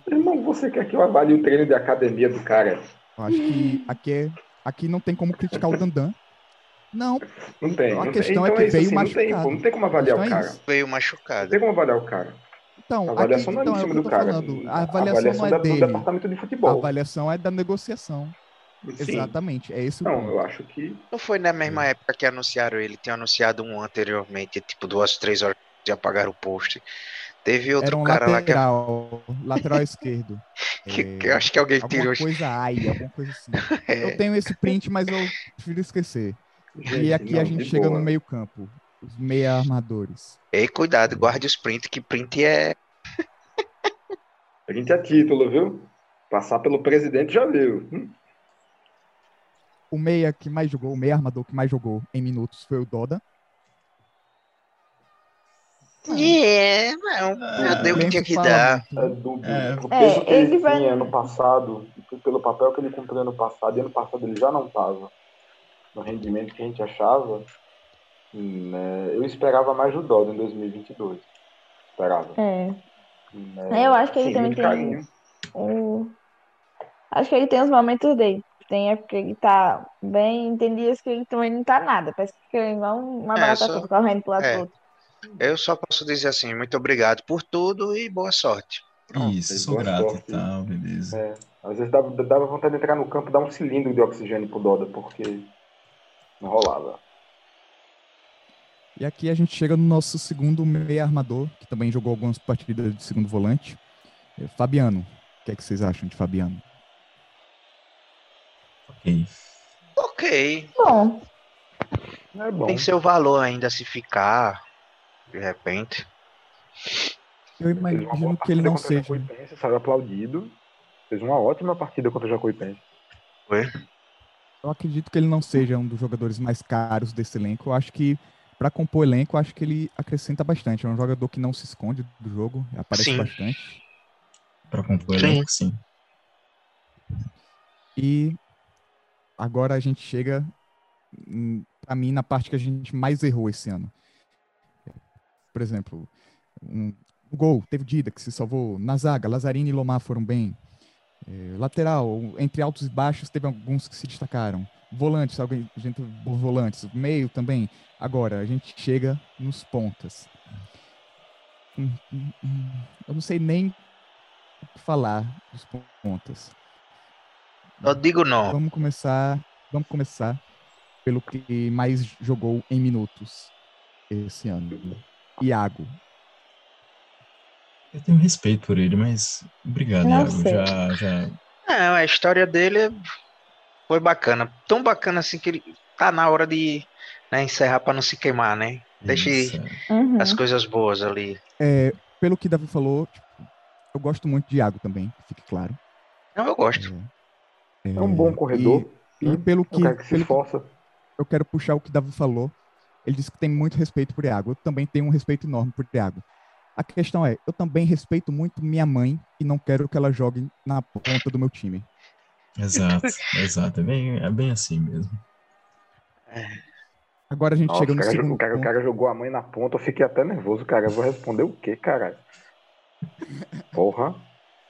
Irmão, você quer que eu avalie o treino de academia do cara? Eu acho que aqui, é, aqui não tem como criticar o Dandan. Não. Não tem. A não questão tem. é então, que veio assim, machucado. Não tem, não tem como avaliar o cara. Veio machucado. Não tem como avaliar o cara. Então, a avaliação aqui, não é então, em cima do cara. Falando. A avaliação, a avaliação não é da, dele. do departamento de futebol. A avaliação é da negociação. Sim. Exatamente, é esse o Não, ponto. eu acho que. Não foi na mesma é. época que anunciaram ele, tinha anunciado um anteriormente, tipo duas, três horas de apagar o post. Teve outro um cara lateral, lá que. Lateral esquerdo. que, é, que eu acho que alguém alguma tirou. coisa ai, alguma coisa assim. É. Eu tenho esse print, mas eu prefiro esquecer. E aqui não, a gente chega boa. no meio-campo. Os meia armadores. Ei, cuidado, guarde os print, que print é. print é título, viu? Passar pelo presidente já viu. Hum? O meia que mais jogou, o meia armador que mais jogou em minutos foi o Doda. É, não, já deu o que tinha que dar. É dúbio. É. O peso É, que ele, ele vai- tinha ano passado, pelo papel que ele cumpriu ano passado, e ano passado ele já não estava no rendimento que a gente achava, né, eu esperava mais do Dodo em 2022. Esperava. É. Né, Eu acho que ele assim, também tem carinho. um- Acho que ele tem os momentos dele. Tem época que ele tá bem, tem dias que ele também não tá nada. Parece que ele é igual uma É, barata só- toda correndo pro lado é. outro. Eu só posso dizer assim, muito obrigado por tudo e boa sorte. Pronto. Isso, sou grato sorte. e tal, beleza. É, às vezes dava, dava vontade de entrar no campo e dar um cilindro de oxigênio pro Doda, porque não rolava. E aqui a gente chega no nosso segundo meia armador, que também jogou algumas partidas de segundo volante. É Fabiano. O que, é que vocês acham de Fabiano? Ok. Ok, Bom, É bom. tem seu valor ainda se ficar, de repente. Eu imagino que ele não seja. Jacuipense, saiu aplaudido. Fez uma ótima partida contra o Jacuipense. Foi? Eu acredito que ele não seja um dos jogadores mais caros desse elenco. Eu acho que, para compor elenco, eu acho que ele acrescenta bastante. É um jogador que não se esconde do jogo, aparece Sim. bastante. Pra compor Sim. elenco, sim. E agora a gente chega, para mim, na parte que a gente mais errou esse ano. Por exemplo, um, o gol, teve Dida que se salvou. Na zaga, Lazzarini e Lomar foram bem. É, lateral, entre altos e baixos, teve alguns que se destacaram. Volantes, alguém, gente, volantes, meio também. Agora, a gente chega nos pontas. Hum, hum, hum, Eu não sei nem o que falar dos pontas. Eu digo não. Vamos começar, vamos começar pelo que mais jogou em minutos esse ano. Iago. Eu tenho respeito por ele, mas obrigado, Não Iago. sei. Já, já. Não, a história dele foi bacana. Tão bacana assim que ele tá na hora de né, encerrar para não se queimar, né? Deixe Isso, é. uhum. as coisas boas ali. É, pelo que Davi falou, tipo, eu gosto muito de Iago também, que fique claro. Não, eu gosto. É, É um bom corredor. E, e né? pelo É que, que se pelo esforça. eu quero puxar o que Davi falou, ele disse que tem muito respeito por Iago. Eu também tenho um respeito enorme por Iago. A questão é, eu também respeito muito minha mãe e não quero que ela jogue na ponta do meu time. Exato, exato. É bem, é bem assim mesmo. Agora a gente Nossa, chega o, no cara, segundo o, cara, o cara jogou a mãe na ponta, eu fiquei até nervoso, cara. Eu vou responder o quê, caralho? Porra.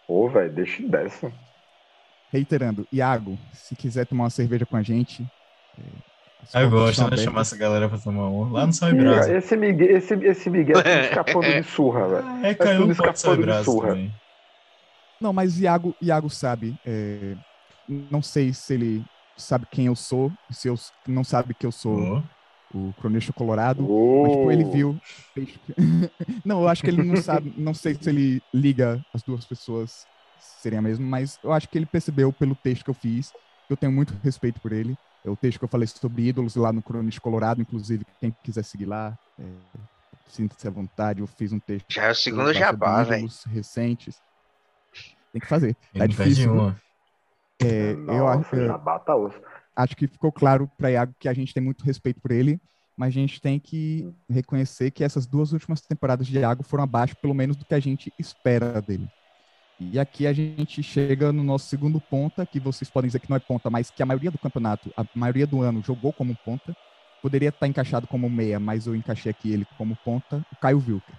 Ô, velho, deixa dessa. Reiterando, Iago, se quiser tomar uma cerveja com a gente. Ah, eu gosto, estão né? Chamar essa galera pra tomar um. Lá no Sal e Ih, Brasa. Esse Miguel, esse, esse Miguel tá escapando de surra, velho. É, caiu escapando de Brasa surra. também. Não, mas Iago, Iago sabe. é, não sei se ele sabe quem eu sou, se eu não sabe que eu sou Ô, o cronista colorado. Ô, Mas, tipo, ele viu. não, eu acho que ele não sabe. Não sei se ele liga as duas pessoas serem a mesma, mas eu acho que ele percebeu pelo texto que eu fiz. Eu tenho muito respeito por ele. É o texto que eu falei sobre ídolos lá no Cronista Colorado, inclusive, quem quiser seguir lá, é, sinta-se à vontade. Eu fiz um texto. Já é o segundo jabá, velho. recentes. Tem que fazer. ele Tá perde difícil. uma. É, eu acho, Nossa, bata osso. acho que ficou claro para Iago que a gente tem muito respeito por ele, mas a gente tem que reconhecer que essas duas últimas temporadas de Iago foram abaixo, pelo menos, do que a gente espera dele. E aqui a gente chega no nosso segundo ponta, que vocês podem dizer que não é ponta, mas que a maioria do campeonato, a maioria do ano, jogou como ponta. Poderia estar encaixado como meia, mas eu encaixei aqui ele como ponta, o Caio Wilker.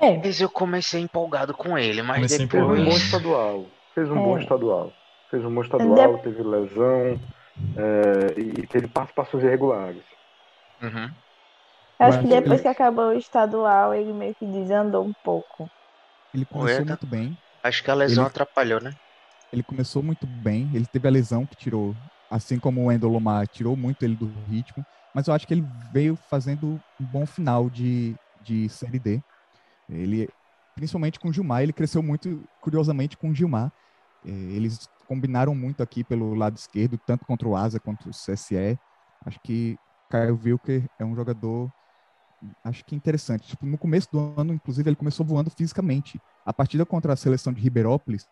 É, Mas eu comecei empolgado com ele, mas Comecei Fez um bom depois. estadual. Fez um É. bom estadual. Fez um bom estadual, teve lesão é, e teve participações irregulares. Uhum. Eu acho que depois ele- que acabou o estadual, ele meio que desandou um pouco. Ele começou Ué, tá- muito bem, Acho que a lesão Ele- atrapalhou, né? ele começou muito bem, ele teve a lesão que tirou, assim como o Wendel Lomar tirou muito ele do ritmo, mas eu acho que ele veio fazendo um bom final de, de Série D. Ele, principalmente com o Gilmar, ele cresceu muito, curiosamente, com o Gilmar. Eh, Eles combinaram muito aqui pelo lado esquerdo, tanto contra o Asa quanto o CSE. Acho que Caio Wilker é um jogador, acho que interessante. Tipo, no começo do ano, inclusive, ele começou voando fisicamente. A partida contra a seleção de Ribeirópolis,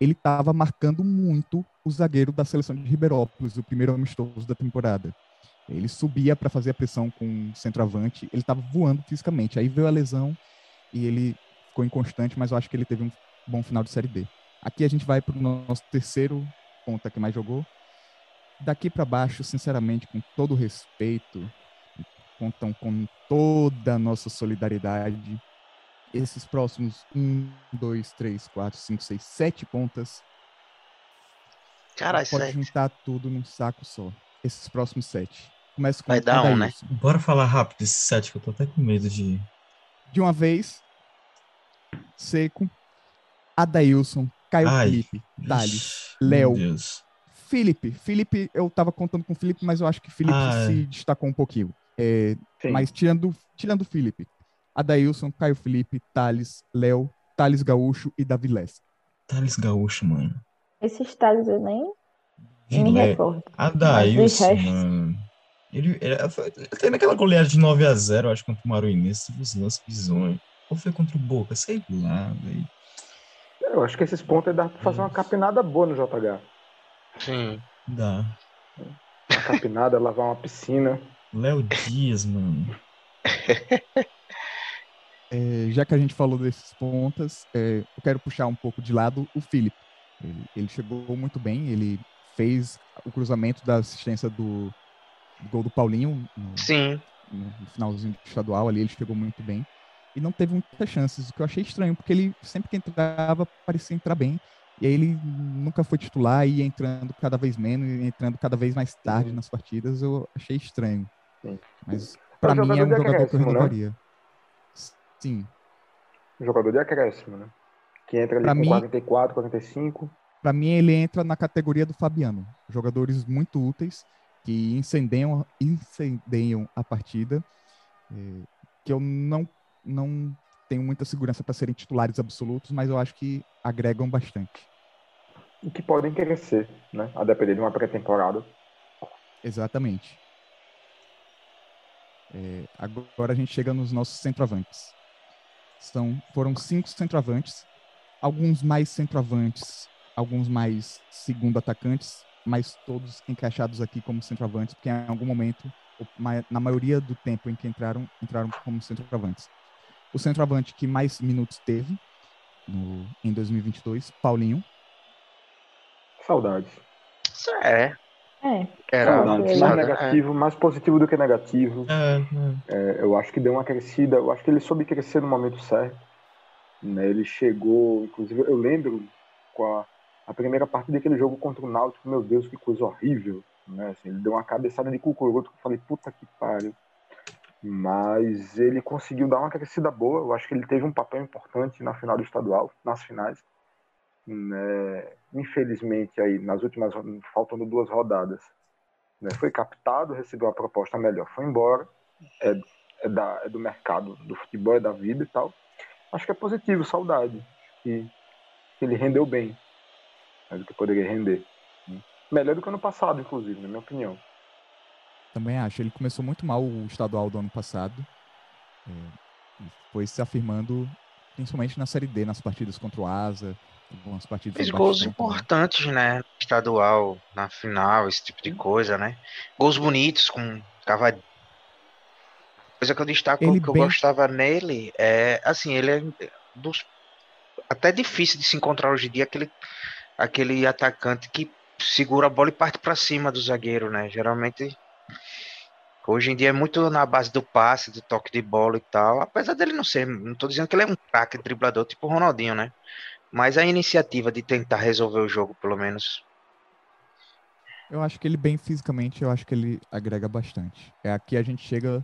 ele estava marcando muito o zagueiro da seleção de Ribeirópolis, o primeiro amistoso da temporada. Ele subia para fazer a pressão com o centroavante, ele estava voando fisicamente. Aí veio a lesão e ele ficou inconstante, mas eu acho que ele teve um bom final de Série D. Aqui a gente vai para o nosso terceiro ponta que mais jogou. Daqui para baixo, sinceramente, com todo respeito, contam com toda a nossa solidariedade. Esses próximos um, dois, três, quatro, cinco, seis, sete pontas. Cara, pode sete. juntar tudo num saco só. Esses próximos sete. Começa com Vai dar um, né? Bora falar rápido esse set que eu tô até com medo de. De uma vez, Seco, Adailson, Caio Ai. Felipe, Thales, Ixi, Léo. Felipe. Felipe, eu tava contando com o Felipe, mas eu acho que Felipe Ah, se destacou um pouquinho. É, mas tirando, tirando o Felipe, Adailson, Caio Felipe, Thales, Léo, Thales Gaúcho e Davi Lessa. Thales Gaúcho, mano. Esses tais eu nem me Gilé. recordo. Adailson, restos- mano. Ele, ele, ele teve aquela goleada de 9x0, acho, contra o Maruinense, teve os lances bizonhos. Ou foi contra o Boca, sei lá, velho. Eu acho que esses pontos aí dá pra fazer uma capinada boa no JH. Sim. Dá. Uma capinada, lavar uma piscina. Léo Dias, mano. É, já que a gente falou desses pontas, é, eu quero puxar um pouco de lado o Felipe. Ele, ele chegou muito bem, ele fez o cruzamento da assistência do, do gol do Paulinho no, Sim. no finalzinho do estadual ali, ele chegou muito bem. E não teve muitas chances, o que eu achei estranho, porque ele sempre que entrava parecia entrar bem. E aí ele nunca foi titular e ia entrando cada vez menos, e entrando cada vez mais tarde nas partidas, eu achei estranho. Sim. Mas pra É um mim é um jogador que eu acréscimo, né? renovaria. Sim. Um jogador de acréscimo, né? Que entra ali Pra com mim- 44, 45. Pra mim, ele entra na categoria do Fabiano. Jogadores muito úteis, que incendeiam, incendeiam a partida, eh, que eu não, não tenho muita segurança para serem titulares absolutos, mas eu acho que agregam bastante. E que podem crescer, né? A depender de uma pré-temporada. Exatamente. Eh, agora a gente chega nos nossos centroavantes. São, foram cinco centroavantes, alguns mais centroavantes, alguns mais segundo atacantes, mas todos encaixados aqui como centroavantes, porque em algum momento, na maioria do tempo em que entraram, entraram como centroavantes. O centroavante que mais minutos teve no, em 2022, Paulinho. Saudades. Isso é. É, Era Saudades. Mais saudade, negativo, mais positivo do que negativo. É, é. É, eu acho que deu uma crescida. Eu acho que ele soube crescer no momento certo. Né? Ele chegou, inclusive, eu lembro com a, a primeira partida daquele jogo contra o Náutico, meu Deus, que coisa horrível. Né? Assim, ele deu uma cabeçada de cucuruto que eu falei, puta que pariu. Mas ele conseguiu dar uma crescida boa. Eu acho que ele teve um papel importante na final do estadual, nas finais. Né? Infelizmente, aí, nas últimas, faltando duas rodadas, né? foi captado, recebeu uma proposta melhor, foi embora. É, é, da, é do mercado do futebol, é da vida e tal. Acho que é positivo, saudade. Que, que ele rendeu bem. Mais do que poderia render. né? Melhor do que ano passado, inclusive, na minha opinião. Também acho. Ele começou muito mal o estadual do ano passado. é, e foi se afirmando, principalmente na Série D, nas partidas contra o Asa, algumas partidas. Fez gols importantes, né? Estadual, na final, esse tipo de coisa, né? Gols bonitos com cavadinho. Coisa que eu destaco Ele que eu bem- gostava nele é assim, ele é dos até difícil de se encontrar hoje em dia aquele aquele atacante que segura a bola e parte para cima do zagueiro, né? Geralmente hoje em dia é muito na base do passe, do toque de bola e tal. Apesar dele não ser, não tô dizendo que ele é um craque driblador tipo o Ronaldinho, né? Mas a iniciativa de tentar resolver o jogo, pelo menos. Eu acho que ele bem fisicamente, eu acho que ele agrega bastante. É aqui a gente chega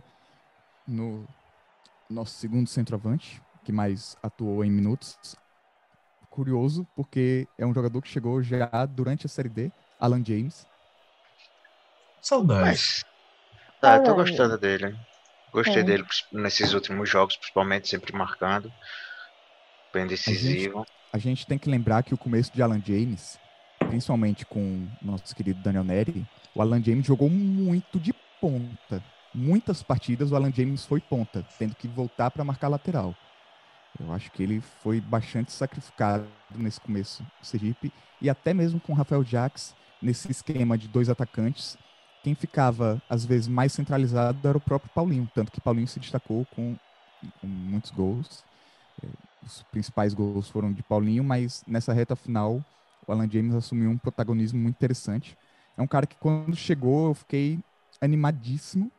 no nosso segundo centroavante, que mais atuou em minutos. Curioso, porque é um jogador que chegou já durante a Série D, Alan James. Saudades. Mas. Tá, eu tô Olha, gostando dele. Gostei é. dele nesses últimos jogos, principalmente, sempre marcando. Bem decisivo. A gente tem que lembrar que o começo de Alan James, principalmente com nosso querido Daniel Neri, o Alan James jogou muito de ponta. Muitas partidas o Alan James foi ponta, tendo que voltar para marcar lateral. Eu acho que ele foi bastante sacrificado nesse começo do Sergipe e até mesmo com o Rafael Jax nesse esquema de dois atacantes. quem ficava, às vezes, mais centralizado era o próprio Paulinho, tanto que Paulinho se destacou com, com muitos gols. Os principais gols foram de Paulinho, mas nessa reta final, o Alan James assumiu um protagonismo muito interessante. É um cara que, quando chegou, eu fiquei animadíssimo,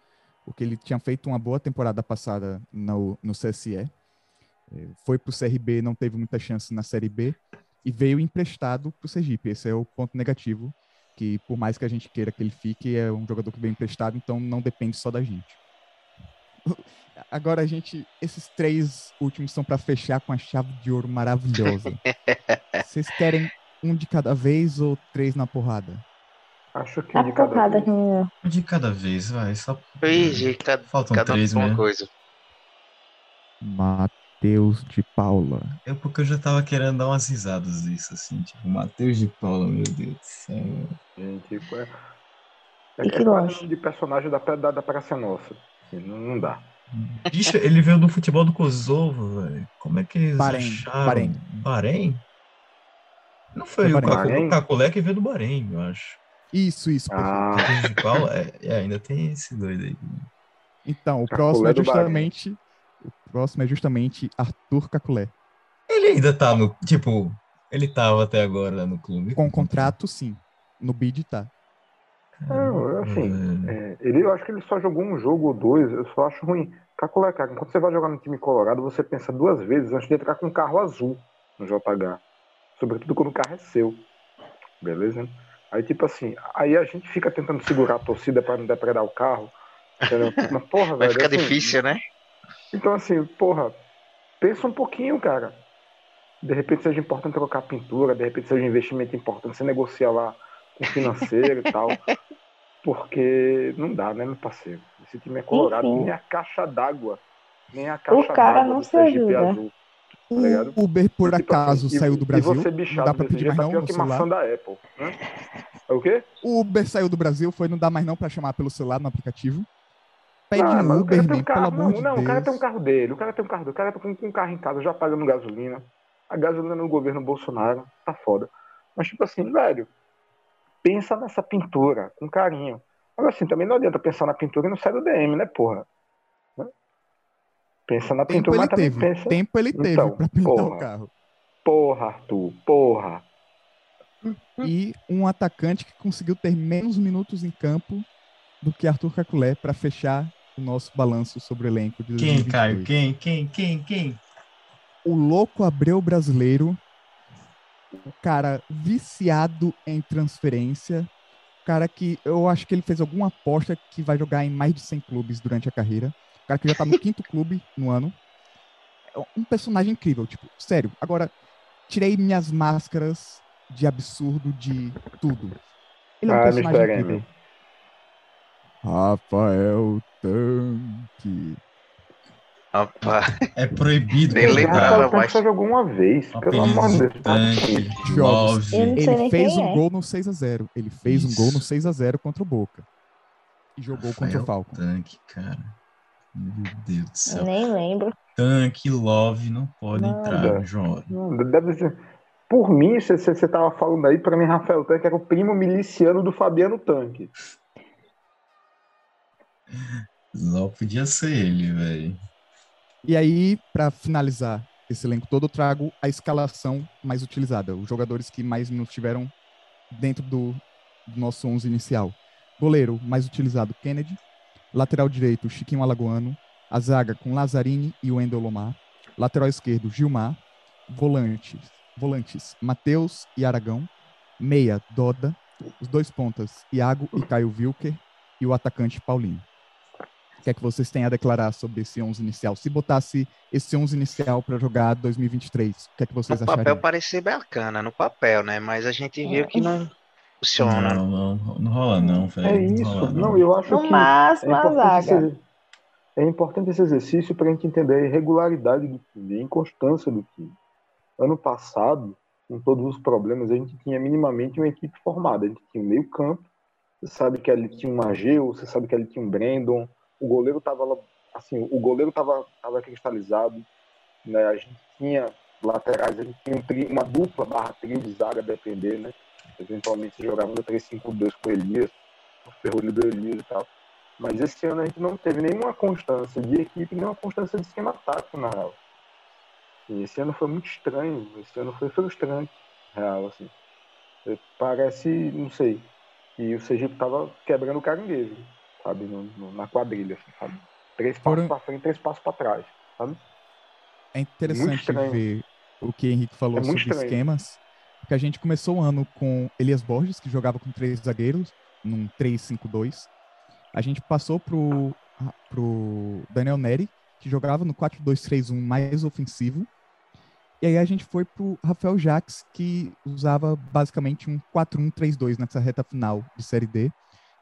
porque ele tinha feito uma boa temporada passada no, no CSE. É, foi para o CRB, não teve muita chance na Série B, e veio emprestado para o Sergipe. Esse é o ponto negativo que por mais que a gente queira que ele fique, é um jogador que vem emprestado, então não depende só da gente. Agora a gente, esses três últimos são para fechar com a chave de ouro maravilhosa. Vocês querem um de cada vez ou três na porrada? Acho que um de cada porrada, vez. Um de cada vez, vai. Só... Ih, cada, Faltam cada três uma mesmo. coisa. Matheus de Paula. É porque eu já tava querendo dar umas risadas disso, assim, tipo, Matheus de Paula, meu Deus do céu. Gente, é, é, E que é de personagem da, da, da Praça Nossa. Não, dá. Bicho, ele veio do futebol do Kosovo, velho. Como é que eles Bahrein, acharam? Bahrein. Bahrein? Não foi, Foi o Bahrein. Cacu- Bahrein? o Caculé que veio do Bahrein, eu acho. Isso, isso. perfeito. Ah, é, é, ainda tem esse doido aí. Então, o Caculé próximo é justamente o próximo é justamente Arthur Caculé. Ele ainda tá no, tipo, ele tava até agora no clube. Com contrato, sim. No bid tá. Não, assim, Velho. é, ele, eu acho que ele só jogou um jogo ou dois, eu só acho ruim. Caculé, cara, quando você vai jogar no time colorado, você pensa duas vezes antes de entrar com um carro azul no JH. Sobretudo quando o carro é seu. Beleza? Aí, tipo assim, aí a gente fica tentando segurar a torcida pra não depredar o carro. Entendeu? Mas, porra, Vai velho. ficar assim, difícil, né? Então, assim, porra, pensa um pouquinho, cara. De repente seja importante trocar pintura, de repente seja um investimento importante, você negocia lá com o financeiro e tal. Porque não dá, né, meu parceiro? Esse time é colorado, Enfim. nem a caixa d'água. Nem a caixa d'água não do se Sergipe ajuda. azul. Tá ligado? O Uber, por Tipo acaso, assim, e- saiu do Brasil. E você Não bichado dá pra pedir jeito, mais tá não no celular. maçã da Apple. Né? É o quê? O Uber saiu do Brasil, foi não dá mais não pra chamar pelo celular no aplicativo. Pede Ah, mas o Uber, um man, pelo carro. amor Não, de não, Deus. o cara tem um carro dele, o cara tem um carro dele, o cara tá com com um carro em casa, já pagando gasolina. A gasolina no governo Bolsonaro, tá foda. Mas, tipo assim, velho, pensa nessa pintura com carinho. Agora, assim, também não adianta pensar na pintura e não sai do DM, né, porra? Né? Pensa na Tempo pintura, ele mas também teve. pensa. Tempo ele teve Então, pra pintar porra. o carro. Porra, Arthur, porra. E um atacante que conseguiu ter menos minutos em campo do que Arthur Caculé pra fechar o nosso balanço sobre o elenco de Quem, 2022. Caio? Quem, quem, quem, quem? o louco Abreu brasileiro, o cara viciado em transferência, o cara que eu acho que ele fez alguma aposta que vai jogar em mais de 100 clubes durante a carreira, o cara que já tá no quinto clube no ano. É um personagem incrível, tipo, sério. Agora, tirei minhas máscaras de absurdo, de tudo. Ele é um Ah, personagem incrível. Rafael Tanque. Rapaz, É proibido Nem lembrava. Rafael Tanque mas- só jogou uma vez, pelo amor de Deus. não sei Ele fez um é. gol no 6 a 0 Ele fez um gol no 6 a 0 contra o Boca. E jogou contra o Falcon. Tanque, cara. Meu Deus do céu. Nem lembro. Tanque, love, não pode Nada. entrar, João. Deve ser. Por mim, você estava falando aí, pra mim, Rafael Tanque era o primo miliciano do Fabiano Tanque. Só podia ser ele, velho. E aí, pra finalizar esse elenco todo, eu trago a escalação mais utilizada. Os jogadores que mais minutos tiveram dentro do, do nosso 11 inicial. Goleiro mais utilizado, Kennedy. Lateral direito, Chiquinho Alagoano. A zaga com Lazzarini e Wendel Lomar. Lateral esquerdo, Gilmar. Volantes, volantes Matheus e Aragão. Meia, Doda. Os dois pontas, Iago e Caio Wilker. E o atacante, Paulinho. O que é que vocês têm a declarar sobre esse 11 inicial? Se botasse esse 11 inicial para jogar 2023, o que é que vocês no papel achariam? parecia bacana, no papel, né? Mas a gente viu que não funciona. Não, não, não rola não, velho. É Não isso. rola, Não, eu acho No que. máximo, é importante, esse, é importante esse exercício para a gente entender a irregularidade do time, a inconstância do time. Ano passado, com todos os problemas, a gente tinha minimamente uma equipe formada. A gente tinha um meio campo, você sabe que ali tinha um Mageu, você sabe que ali tinha um Brandon, o goleiro estava assim, o goleiro estava tava cristalizado, né? A gente tinha laterais, a gente tinha um tri- uma dupla barra trio de zaga a depender, né? Eventualmente jogava no 3-5-2 com o Elias. ferrolho do Elias e tal. Mas esse ano a gente não teve nenhuma constância de equipe, nenhuma constância de esquema tático, na real. E esse ano foi muito estranho, esse ano foi frustrante, real, assim. Parece, não sei, e o Sergipe tava quebrando o caranguejo, sabe, no, no, na quadrilha, assim, sabe? Três passos Foram... para frente, três passos para trás, sabe? É interessante ver o que o Henrique falou é sobre estranho. esquemas, porque a gente começou o ano com Elias Borges, que jogava com três zagueiros, num 3-5-2. A gente passou pro, pro Daniel Neri, que jogava no 4-2-3-1 mais ofensivo. E aí a gente foi pro Rafael Jacques, que usava basicamente um 4-1-3-2 nessa reta final de Série D,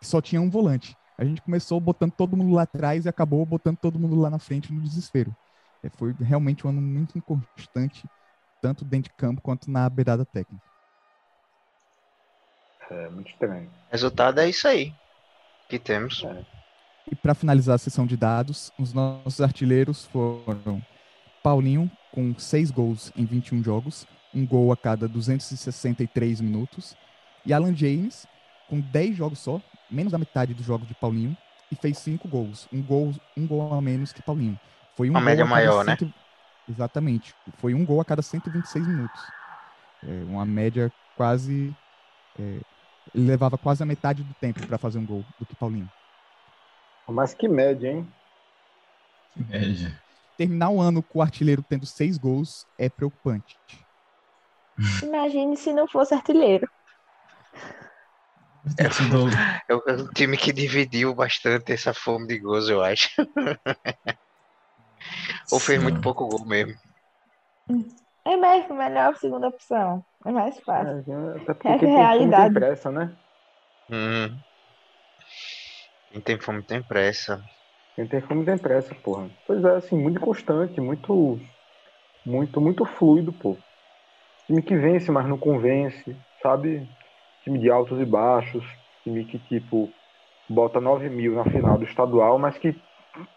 que só tinha um volante. A gente começou botando todo mundo lá atrás e acabou botando todo mundo lá na frente no desespero. É, foi realmente um ano muito inconstante, tanto dentro de campo quanto na beirada técnica. É muito estranho. O resultado é isso aí que temos. É. E para finalizar a sessão de dados, os nossos artilheiros foram Paulinho, com seis gols em 21 jogos, um gol a cada 263 minutos, e Alan James, com 10 jogos só, menos da metade do jogo de Paulinho, e fez cinco gols, um gol, um gol a menos que Paulinho. Foi um Uma média maior, né? Exatamente. Foi um gol a cada 126 minutos. É uma média quase. É, ele levava quase a metade do tempo para fazer um gol do que Paulinho. Mas que média, hein? Que média. Terminar o ano com o artilheiro tendo seis gols é preocupante. Imagine se não fosse artilheiro. É, é, é um time que dividiu bastante essa fome de gols, eu acho. Ou fez muito pouco gol mesmo. É mesmo, melhor segunda opção. É mais fácil. É, até porque é a realidade. Tem pressa, né? Hum. Quem tem fome tem pressa. Quem tem fome tem pressa, porra. Pois é, assim, muito constante, muito, muito, muito fluido, pô. Time que vence, mas não convence, sabe? Time de altos e baixos, time que, tipo, bota 9 mil na final do estadual, mas que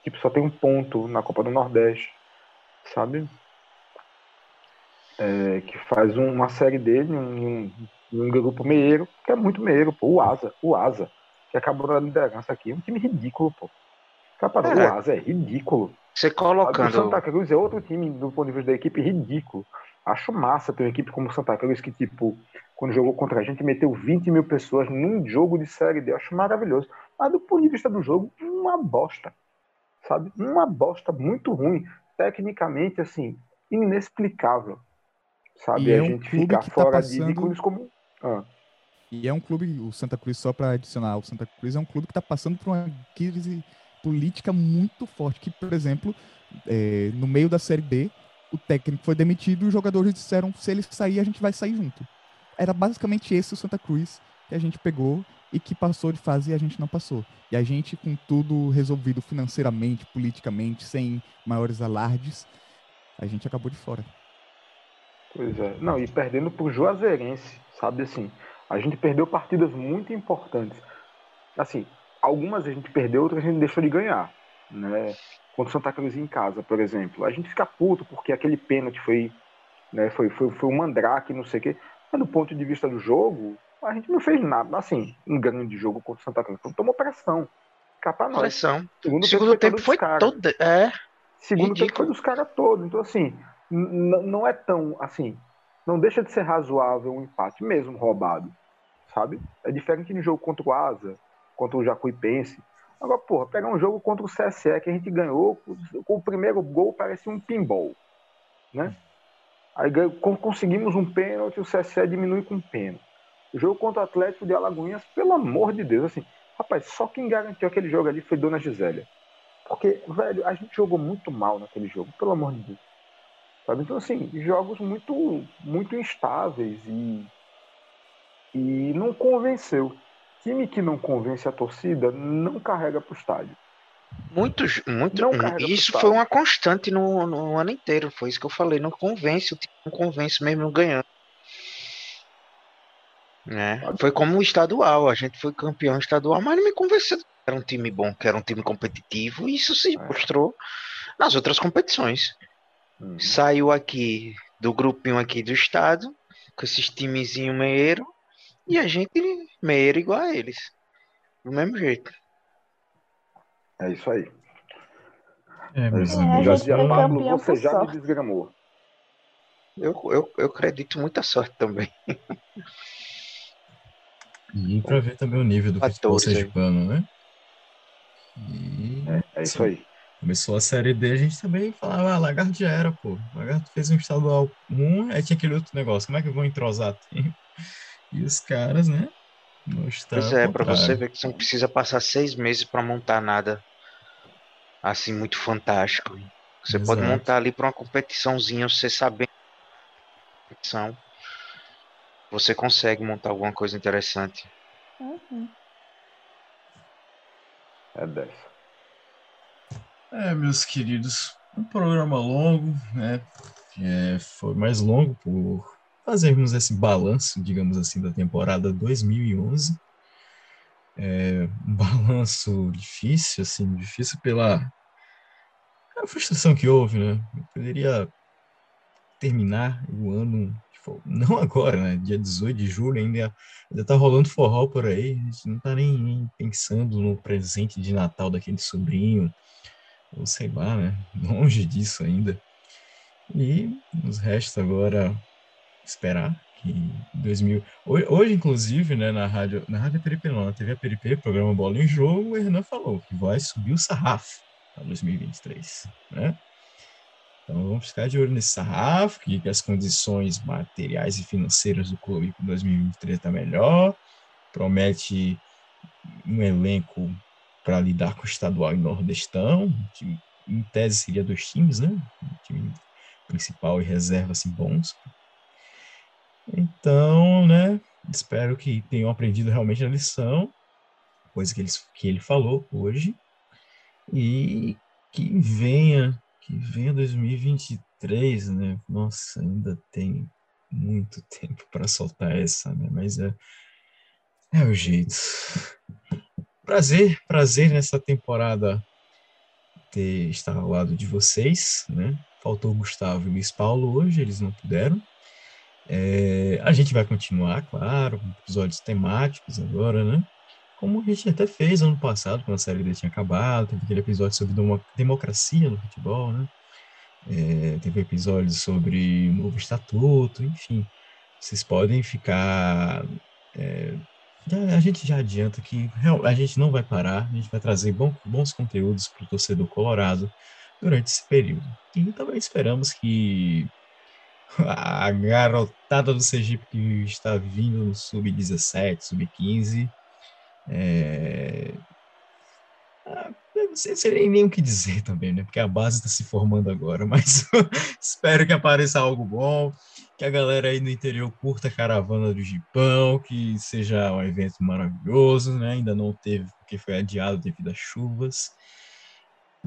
tipo, só tem um ponto na Copa do Nordeste, sabe? É, que faz uma série dele um, um, grupo meieiro, que é muito meieiro, pô. O Asa, o Asa, que acabou na liderança aqui, é um time ridículo, pô. Capa, é. O Asa é ridículo. Você colocando. O Santa Cruz é outro time do ponto de vista da equipe ridículo. Acho massa ter uma equipe como o Santa Cruz que, tipo, quando jogou contra a gente, meteu 20 mil pessoas num jogo de série D. Acho maravilhoso. Mas do ponto de vista do jogo, uma bosta sabe? Uma bosta muito ruim, tecnicamente, assim, inexplicável, sabe? E a é um gente ficar tá fora passando... de ícones como. Ah. E é um clube, o Santa Cruz, só para adicionar, o Santa Cruz é um clube que está passando por uma crise política muito forte, que, por exemplo, é, no meio da Série B, o técnico foi demitido e os jogadores disseram, se ele sair, a gente vai sair junto. Era basicamente esse o Santa Cruz que a gente pegou e que passou de fase e a gente não passou. E a gente, com tudo resolvido financeiramente, politicamente, sem maiores alardes, a gente acabou de fora. Pois é. Não, e perdendo pro Juazeirense, sabe assim? A gente perdeu partidas muito importantes. Assim, algumas a gente perdeu, outras a gente deixou de ganhar, né? Contra o Santa Cruz em casa, por exemplo. A gente fica puto porque aquele pênalti foi, né, foi, foi, foi um mandrake, não sei o quê. Mas do ponto de vista do jogo, a gente não fez nada, assim, um grande jogo contra o Santa Cruz. Tomou pressão. Capa nós. Pressão. Segundo, Segundo tempo foi, tempo foi todo. É. Segundo ridículo. tempo foi dos caras todos. Então, assim, não é tão, assim, não deixa de ser razoável um empate, mesmo roubado, sabe? É diferente de jogo contra o Asa, contra o Jacuipense. Agora, porra, pegar um jogo contra o CSE que a gente ganhou, com o primeiro gol parecia um pinball, né? Aí conseguimos um pênalti, o CSE diminui com um pênalti. O jogo contra o Atlético de Alagoinhas, pelo amor de Deus, assim, rapaz, só quem garantiu aquele jogo ali foi Dona Gisélia. Porque, velho, a gente jogou muito mal naquele jogo, pelo amor de Deus. Sabe? Então, assim, jogos muito, muito instáveis e, e não convenceu. Time que não convence a torcida não carrega para o estádio. Muitos, muito, isso foi uma constante no, no ano inteiro, foi isso que eu falei, não convence, o time não convence mesmo ganhando. É, foi como o estadual, a gente foi campeão estadual, mas não me convenceu que era um time bom, que era um time competitivo, e isso se é. mostrou nas outras competições. Uhum. Saiu aqui do grupinho aqui do estado, com esses timezinho meiro, e a gente meiro igual a eles. do mesmo jeito. É isso aí. É, meus É, gente foi Pablo, você já me desgramou. Eu, eu, eu acredito muita sorte também. E pra ver também o nível do futebol 14 aí. sergipano, né? E É isso aí. começou a Série D, a gente também falava, ah, Lagarto já era, pô. Lagarto fez um estadual 1, aí tinha aquele outro negócio, como é que eu vou entrosar tempo? E os caras, né? Mostraram Pois é, o pra você ver que você não precisa passar seis meses pra montar nada assim muito fantástico. Você pode Exato. montar ali pra uma competiçãozinha, você sabendo competição, você consegue montar alguma coisa interessante. Uhum. É dessa. É, meus queridos, um programa longo, né? É, foi mais longo por fazermos esse balanço, digamos assim, da temporada 2011. É, um balanço difícil, assim, difícil pela a frustração que houve, né? Eu poderia terminar o ano, tipo, não agora, né? Dia 18 de julho, ainda, ainda tá rolando forró por aí, a gente não tá nem, nem pensando no presente de Natal daquele sobrinho, ou sei lá, né? Longe disso ainda. E nos resta agora esperar que 2000. Hoje, inclusive, né, na rádio, na rádio Peripe, não, na TV Peripe, programa Bola em Jogo, o Hernan falou que vai subir o sarrafo para 2023, né? Então vamos ficar de olho nesse sarrafo, que, que as condições materiais e financeiras do clube para 2023 tá melhor, promete um elenco para lidar com o estadual e nordestão, que em tese seria dois times, né? Um time principal e reserva assim bons. Então, né? Espero que tenham aprendido realmente a lição, coisa que ele, que ele falou hoje, e que venha, que venha 2023, né? Nossa, ainda tem muito tempo para soltar essa, né? Mas é, é o jeito. Prazer, prazer nessa temporada ter estar ao lado de vocês, né? Faltou o Gustavo e o Luiz Paulo hoje, eles não puderam. É, a gente vai continuar, claro, com episódios temáticos agora, né? Como a gente até fez ano passado, quando a série D tinha acabado, teve aquele episódio sobre demo- democracia no futebol, né? É, teve episódio sobre novo estatuto, enfim. Vocês podem ficar. é, a gente já adianta que a gente não vai parar, a gente vai trazer bom- bons conteúdos para o torcedor colorado durante esse período. E também esperamos que a garotada do Sergipe que está vindo no sub-17, sub-15. É... ah, não sei, sei nem o que dizer também, né? Porque a base está se formando agora, mas espero que apareça algo bom, que a galera aí no interior curta a caravana do Gipão, que seja um evento maravilhoso, né? Ainda não teve, porque foi adiado devido às chuvas.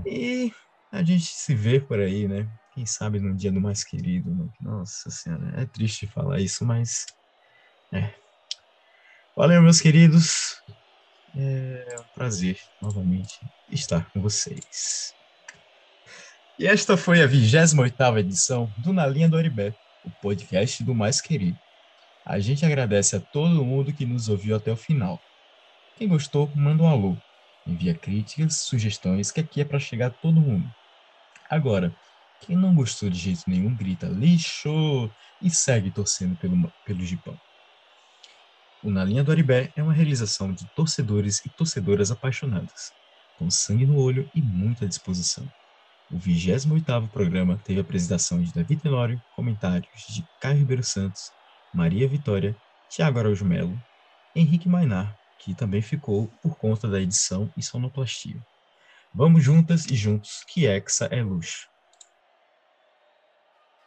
E a gente se vê por aí, né? Quem sabe no dia do mais querido. né? Nossa Senhora, é triste falar isso, mas. É. Valeu, meus queridos. É um prazer, novamente, estar com vocês. E esta foi a 28 edição do Na Linha do Oribé, o podcast do Mais Querido. A gente agradece a todo mundo que nos ouviu até o final. Quem gostou, manda um alô. Envia críticas, sugestões, que aqui é para chegar a todo mundo. Agora, quem não gostou de jeito nenhum, grita lixo e segue torcendo pelo, pelo Gipão. O Na Linha do Aribé é uma realização de torcedores e torcedoras apaixonadas, com sangue no olho e muita disposição. O 28º programa teve a apresentação de Davi Tenório, comentários de Caio Ribeiro Santos, Maria Vitória, Tiago Araújo Melo, Henrique Mainar, que também ficou por conta da edição e sonoplastia. Vamos juntas e juntos, que Hexa é luxo.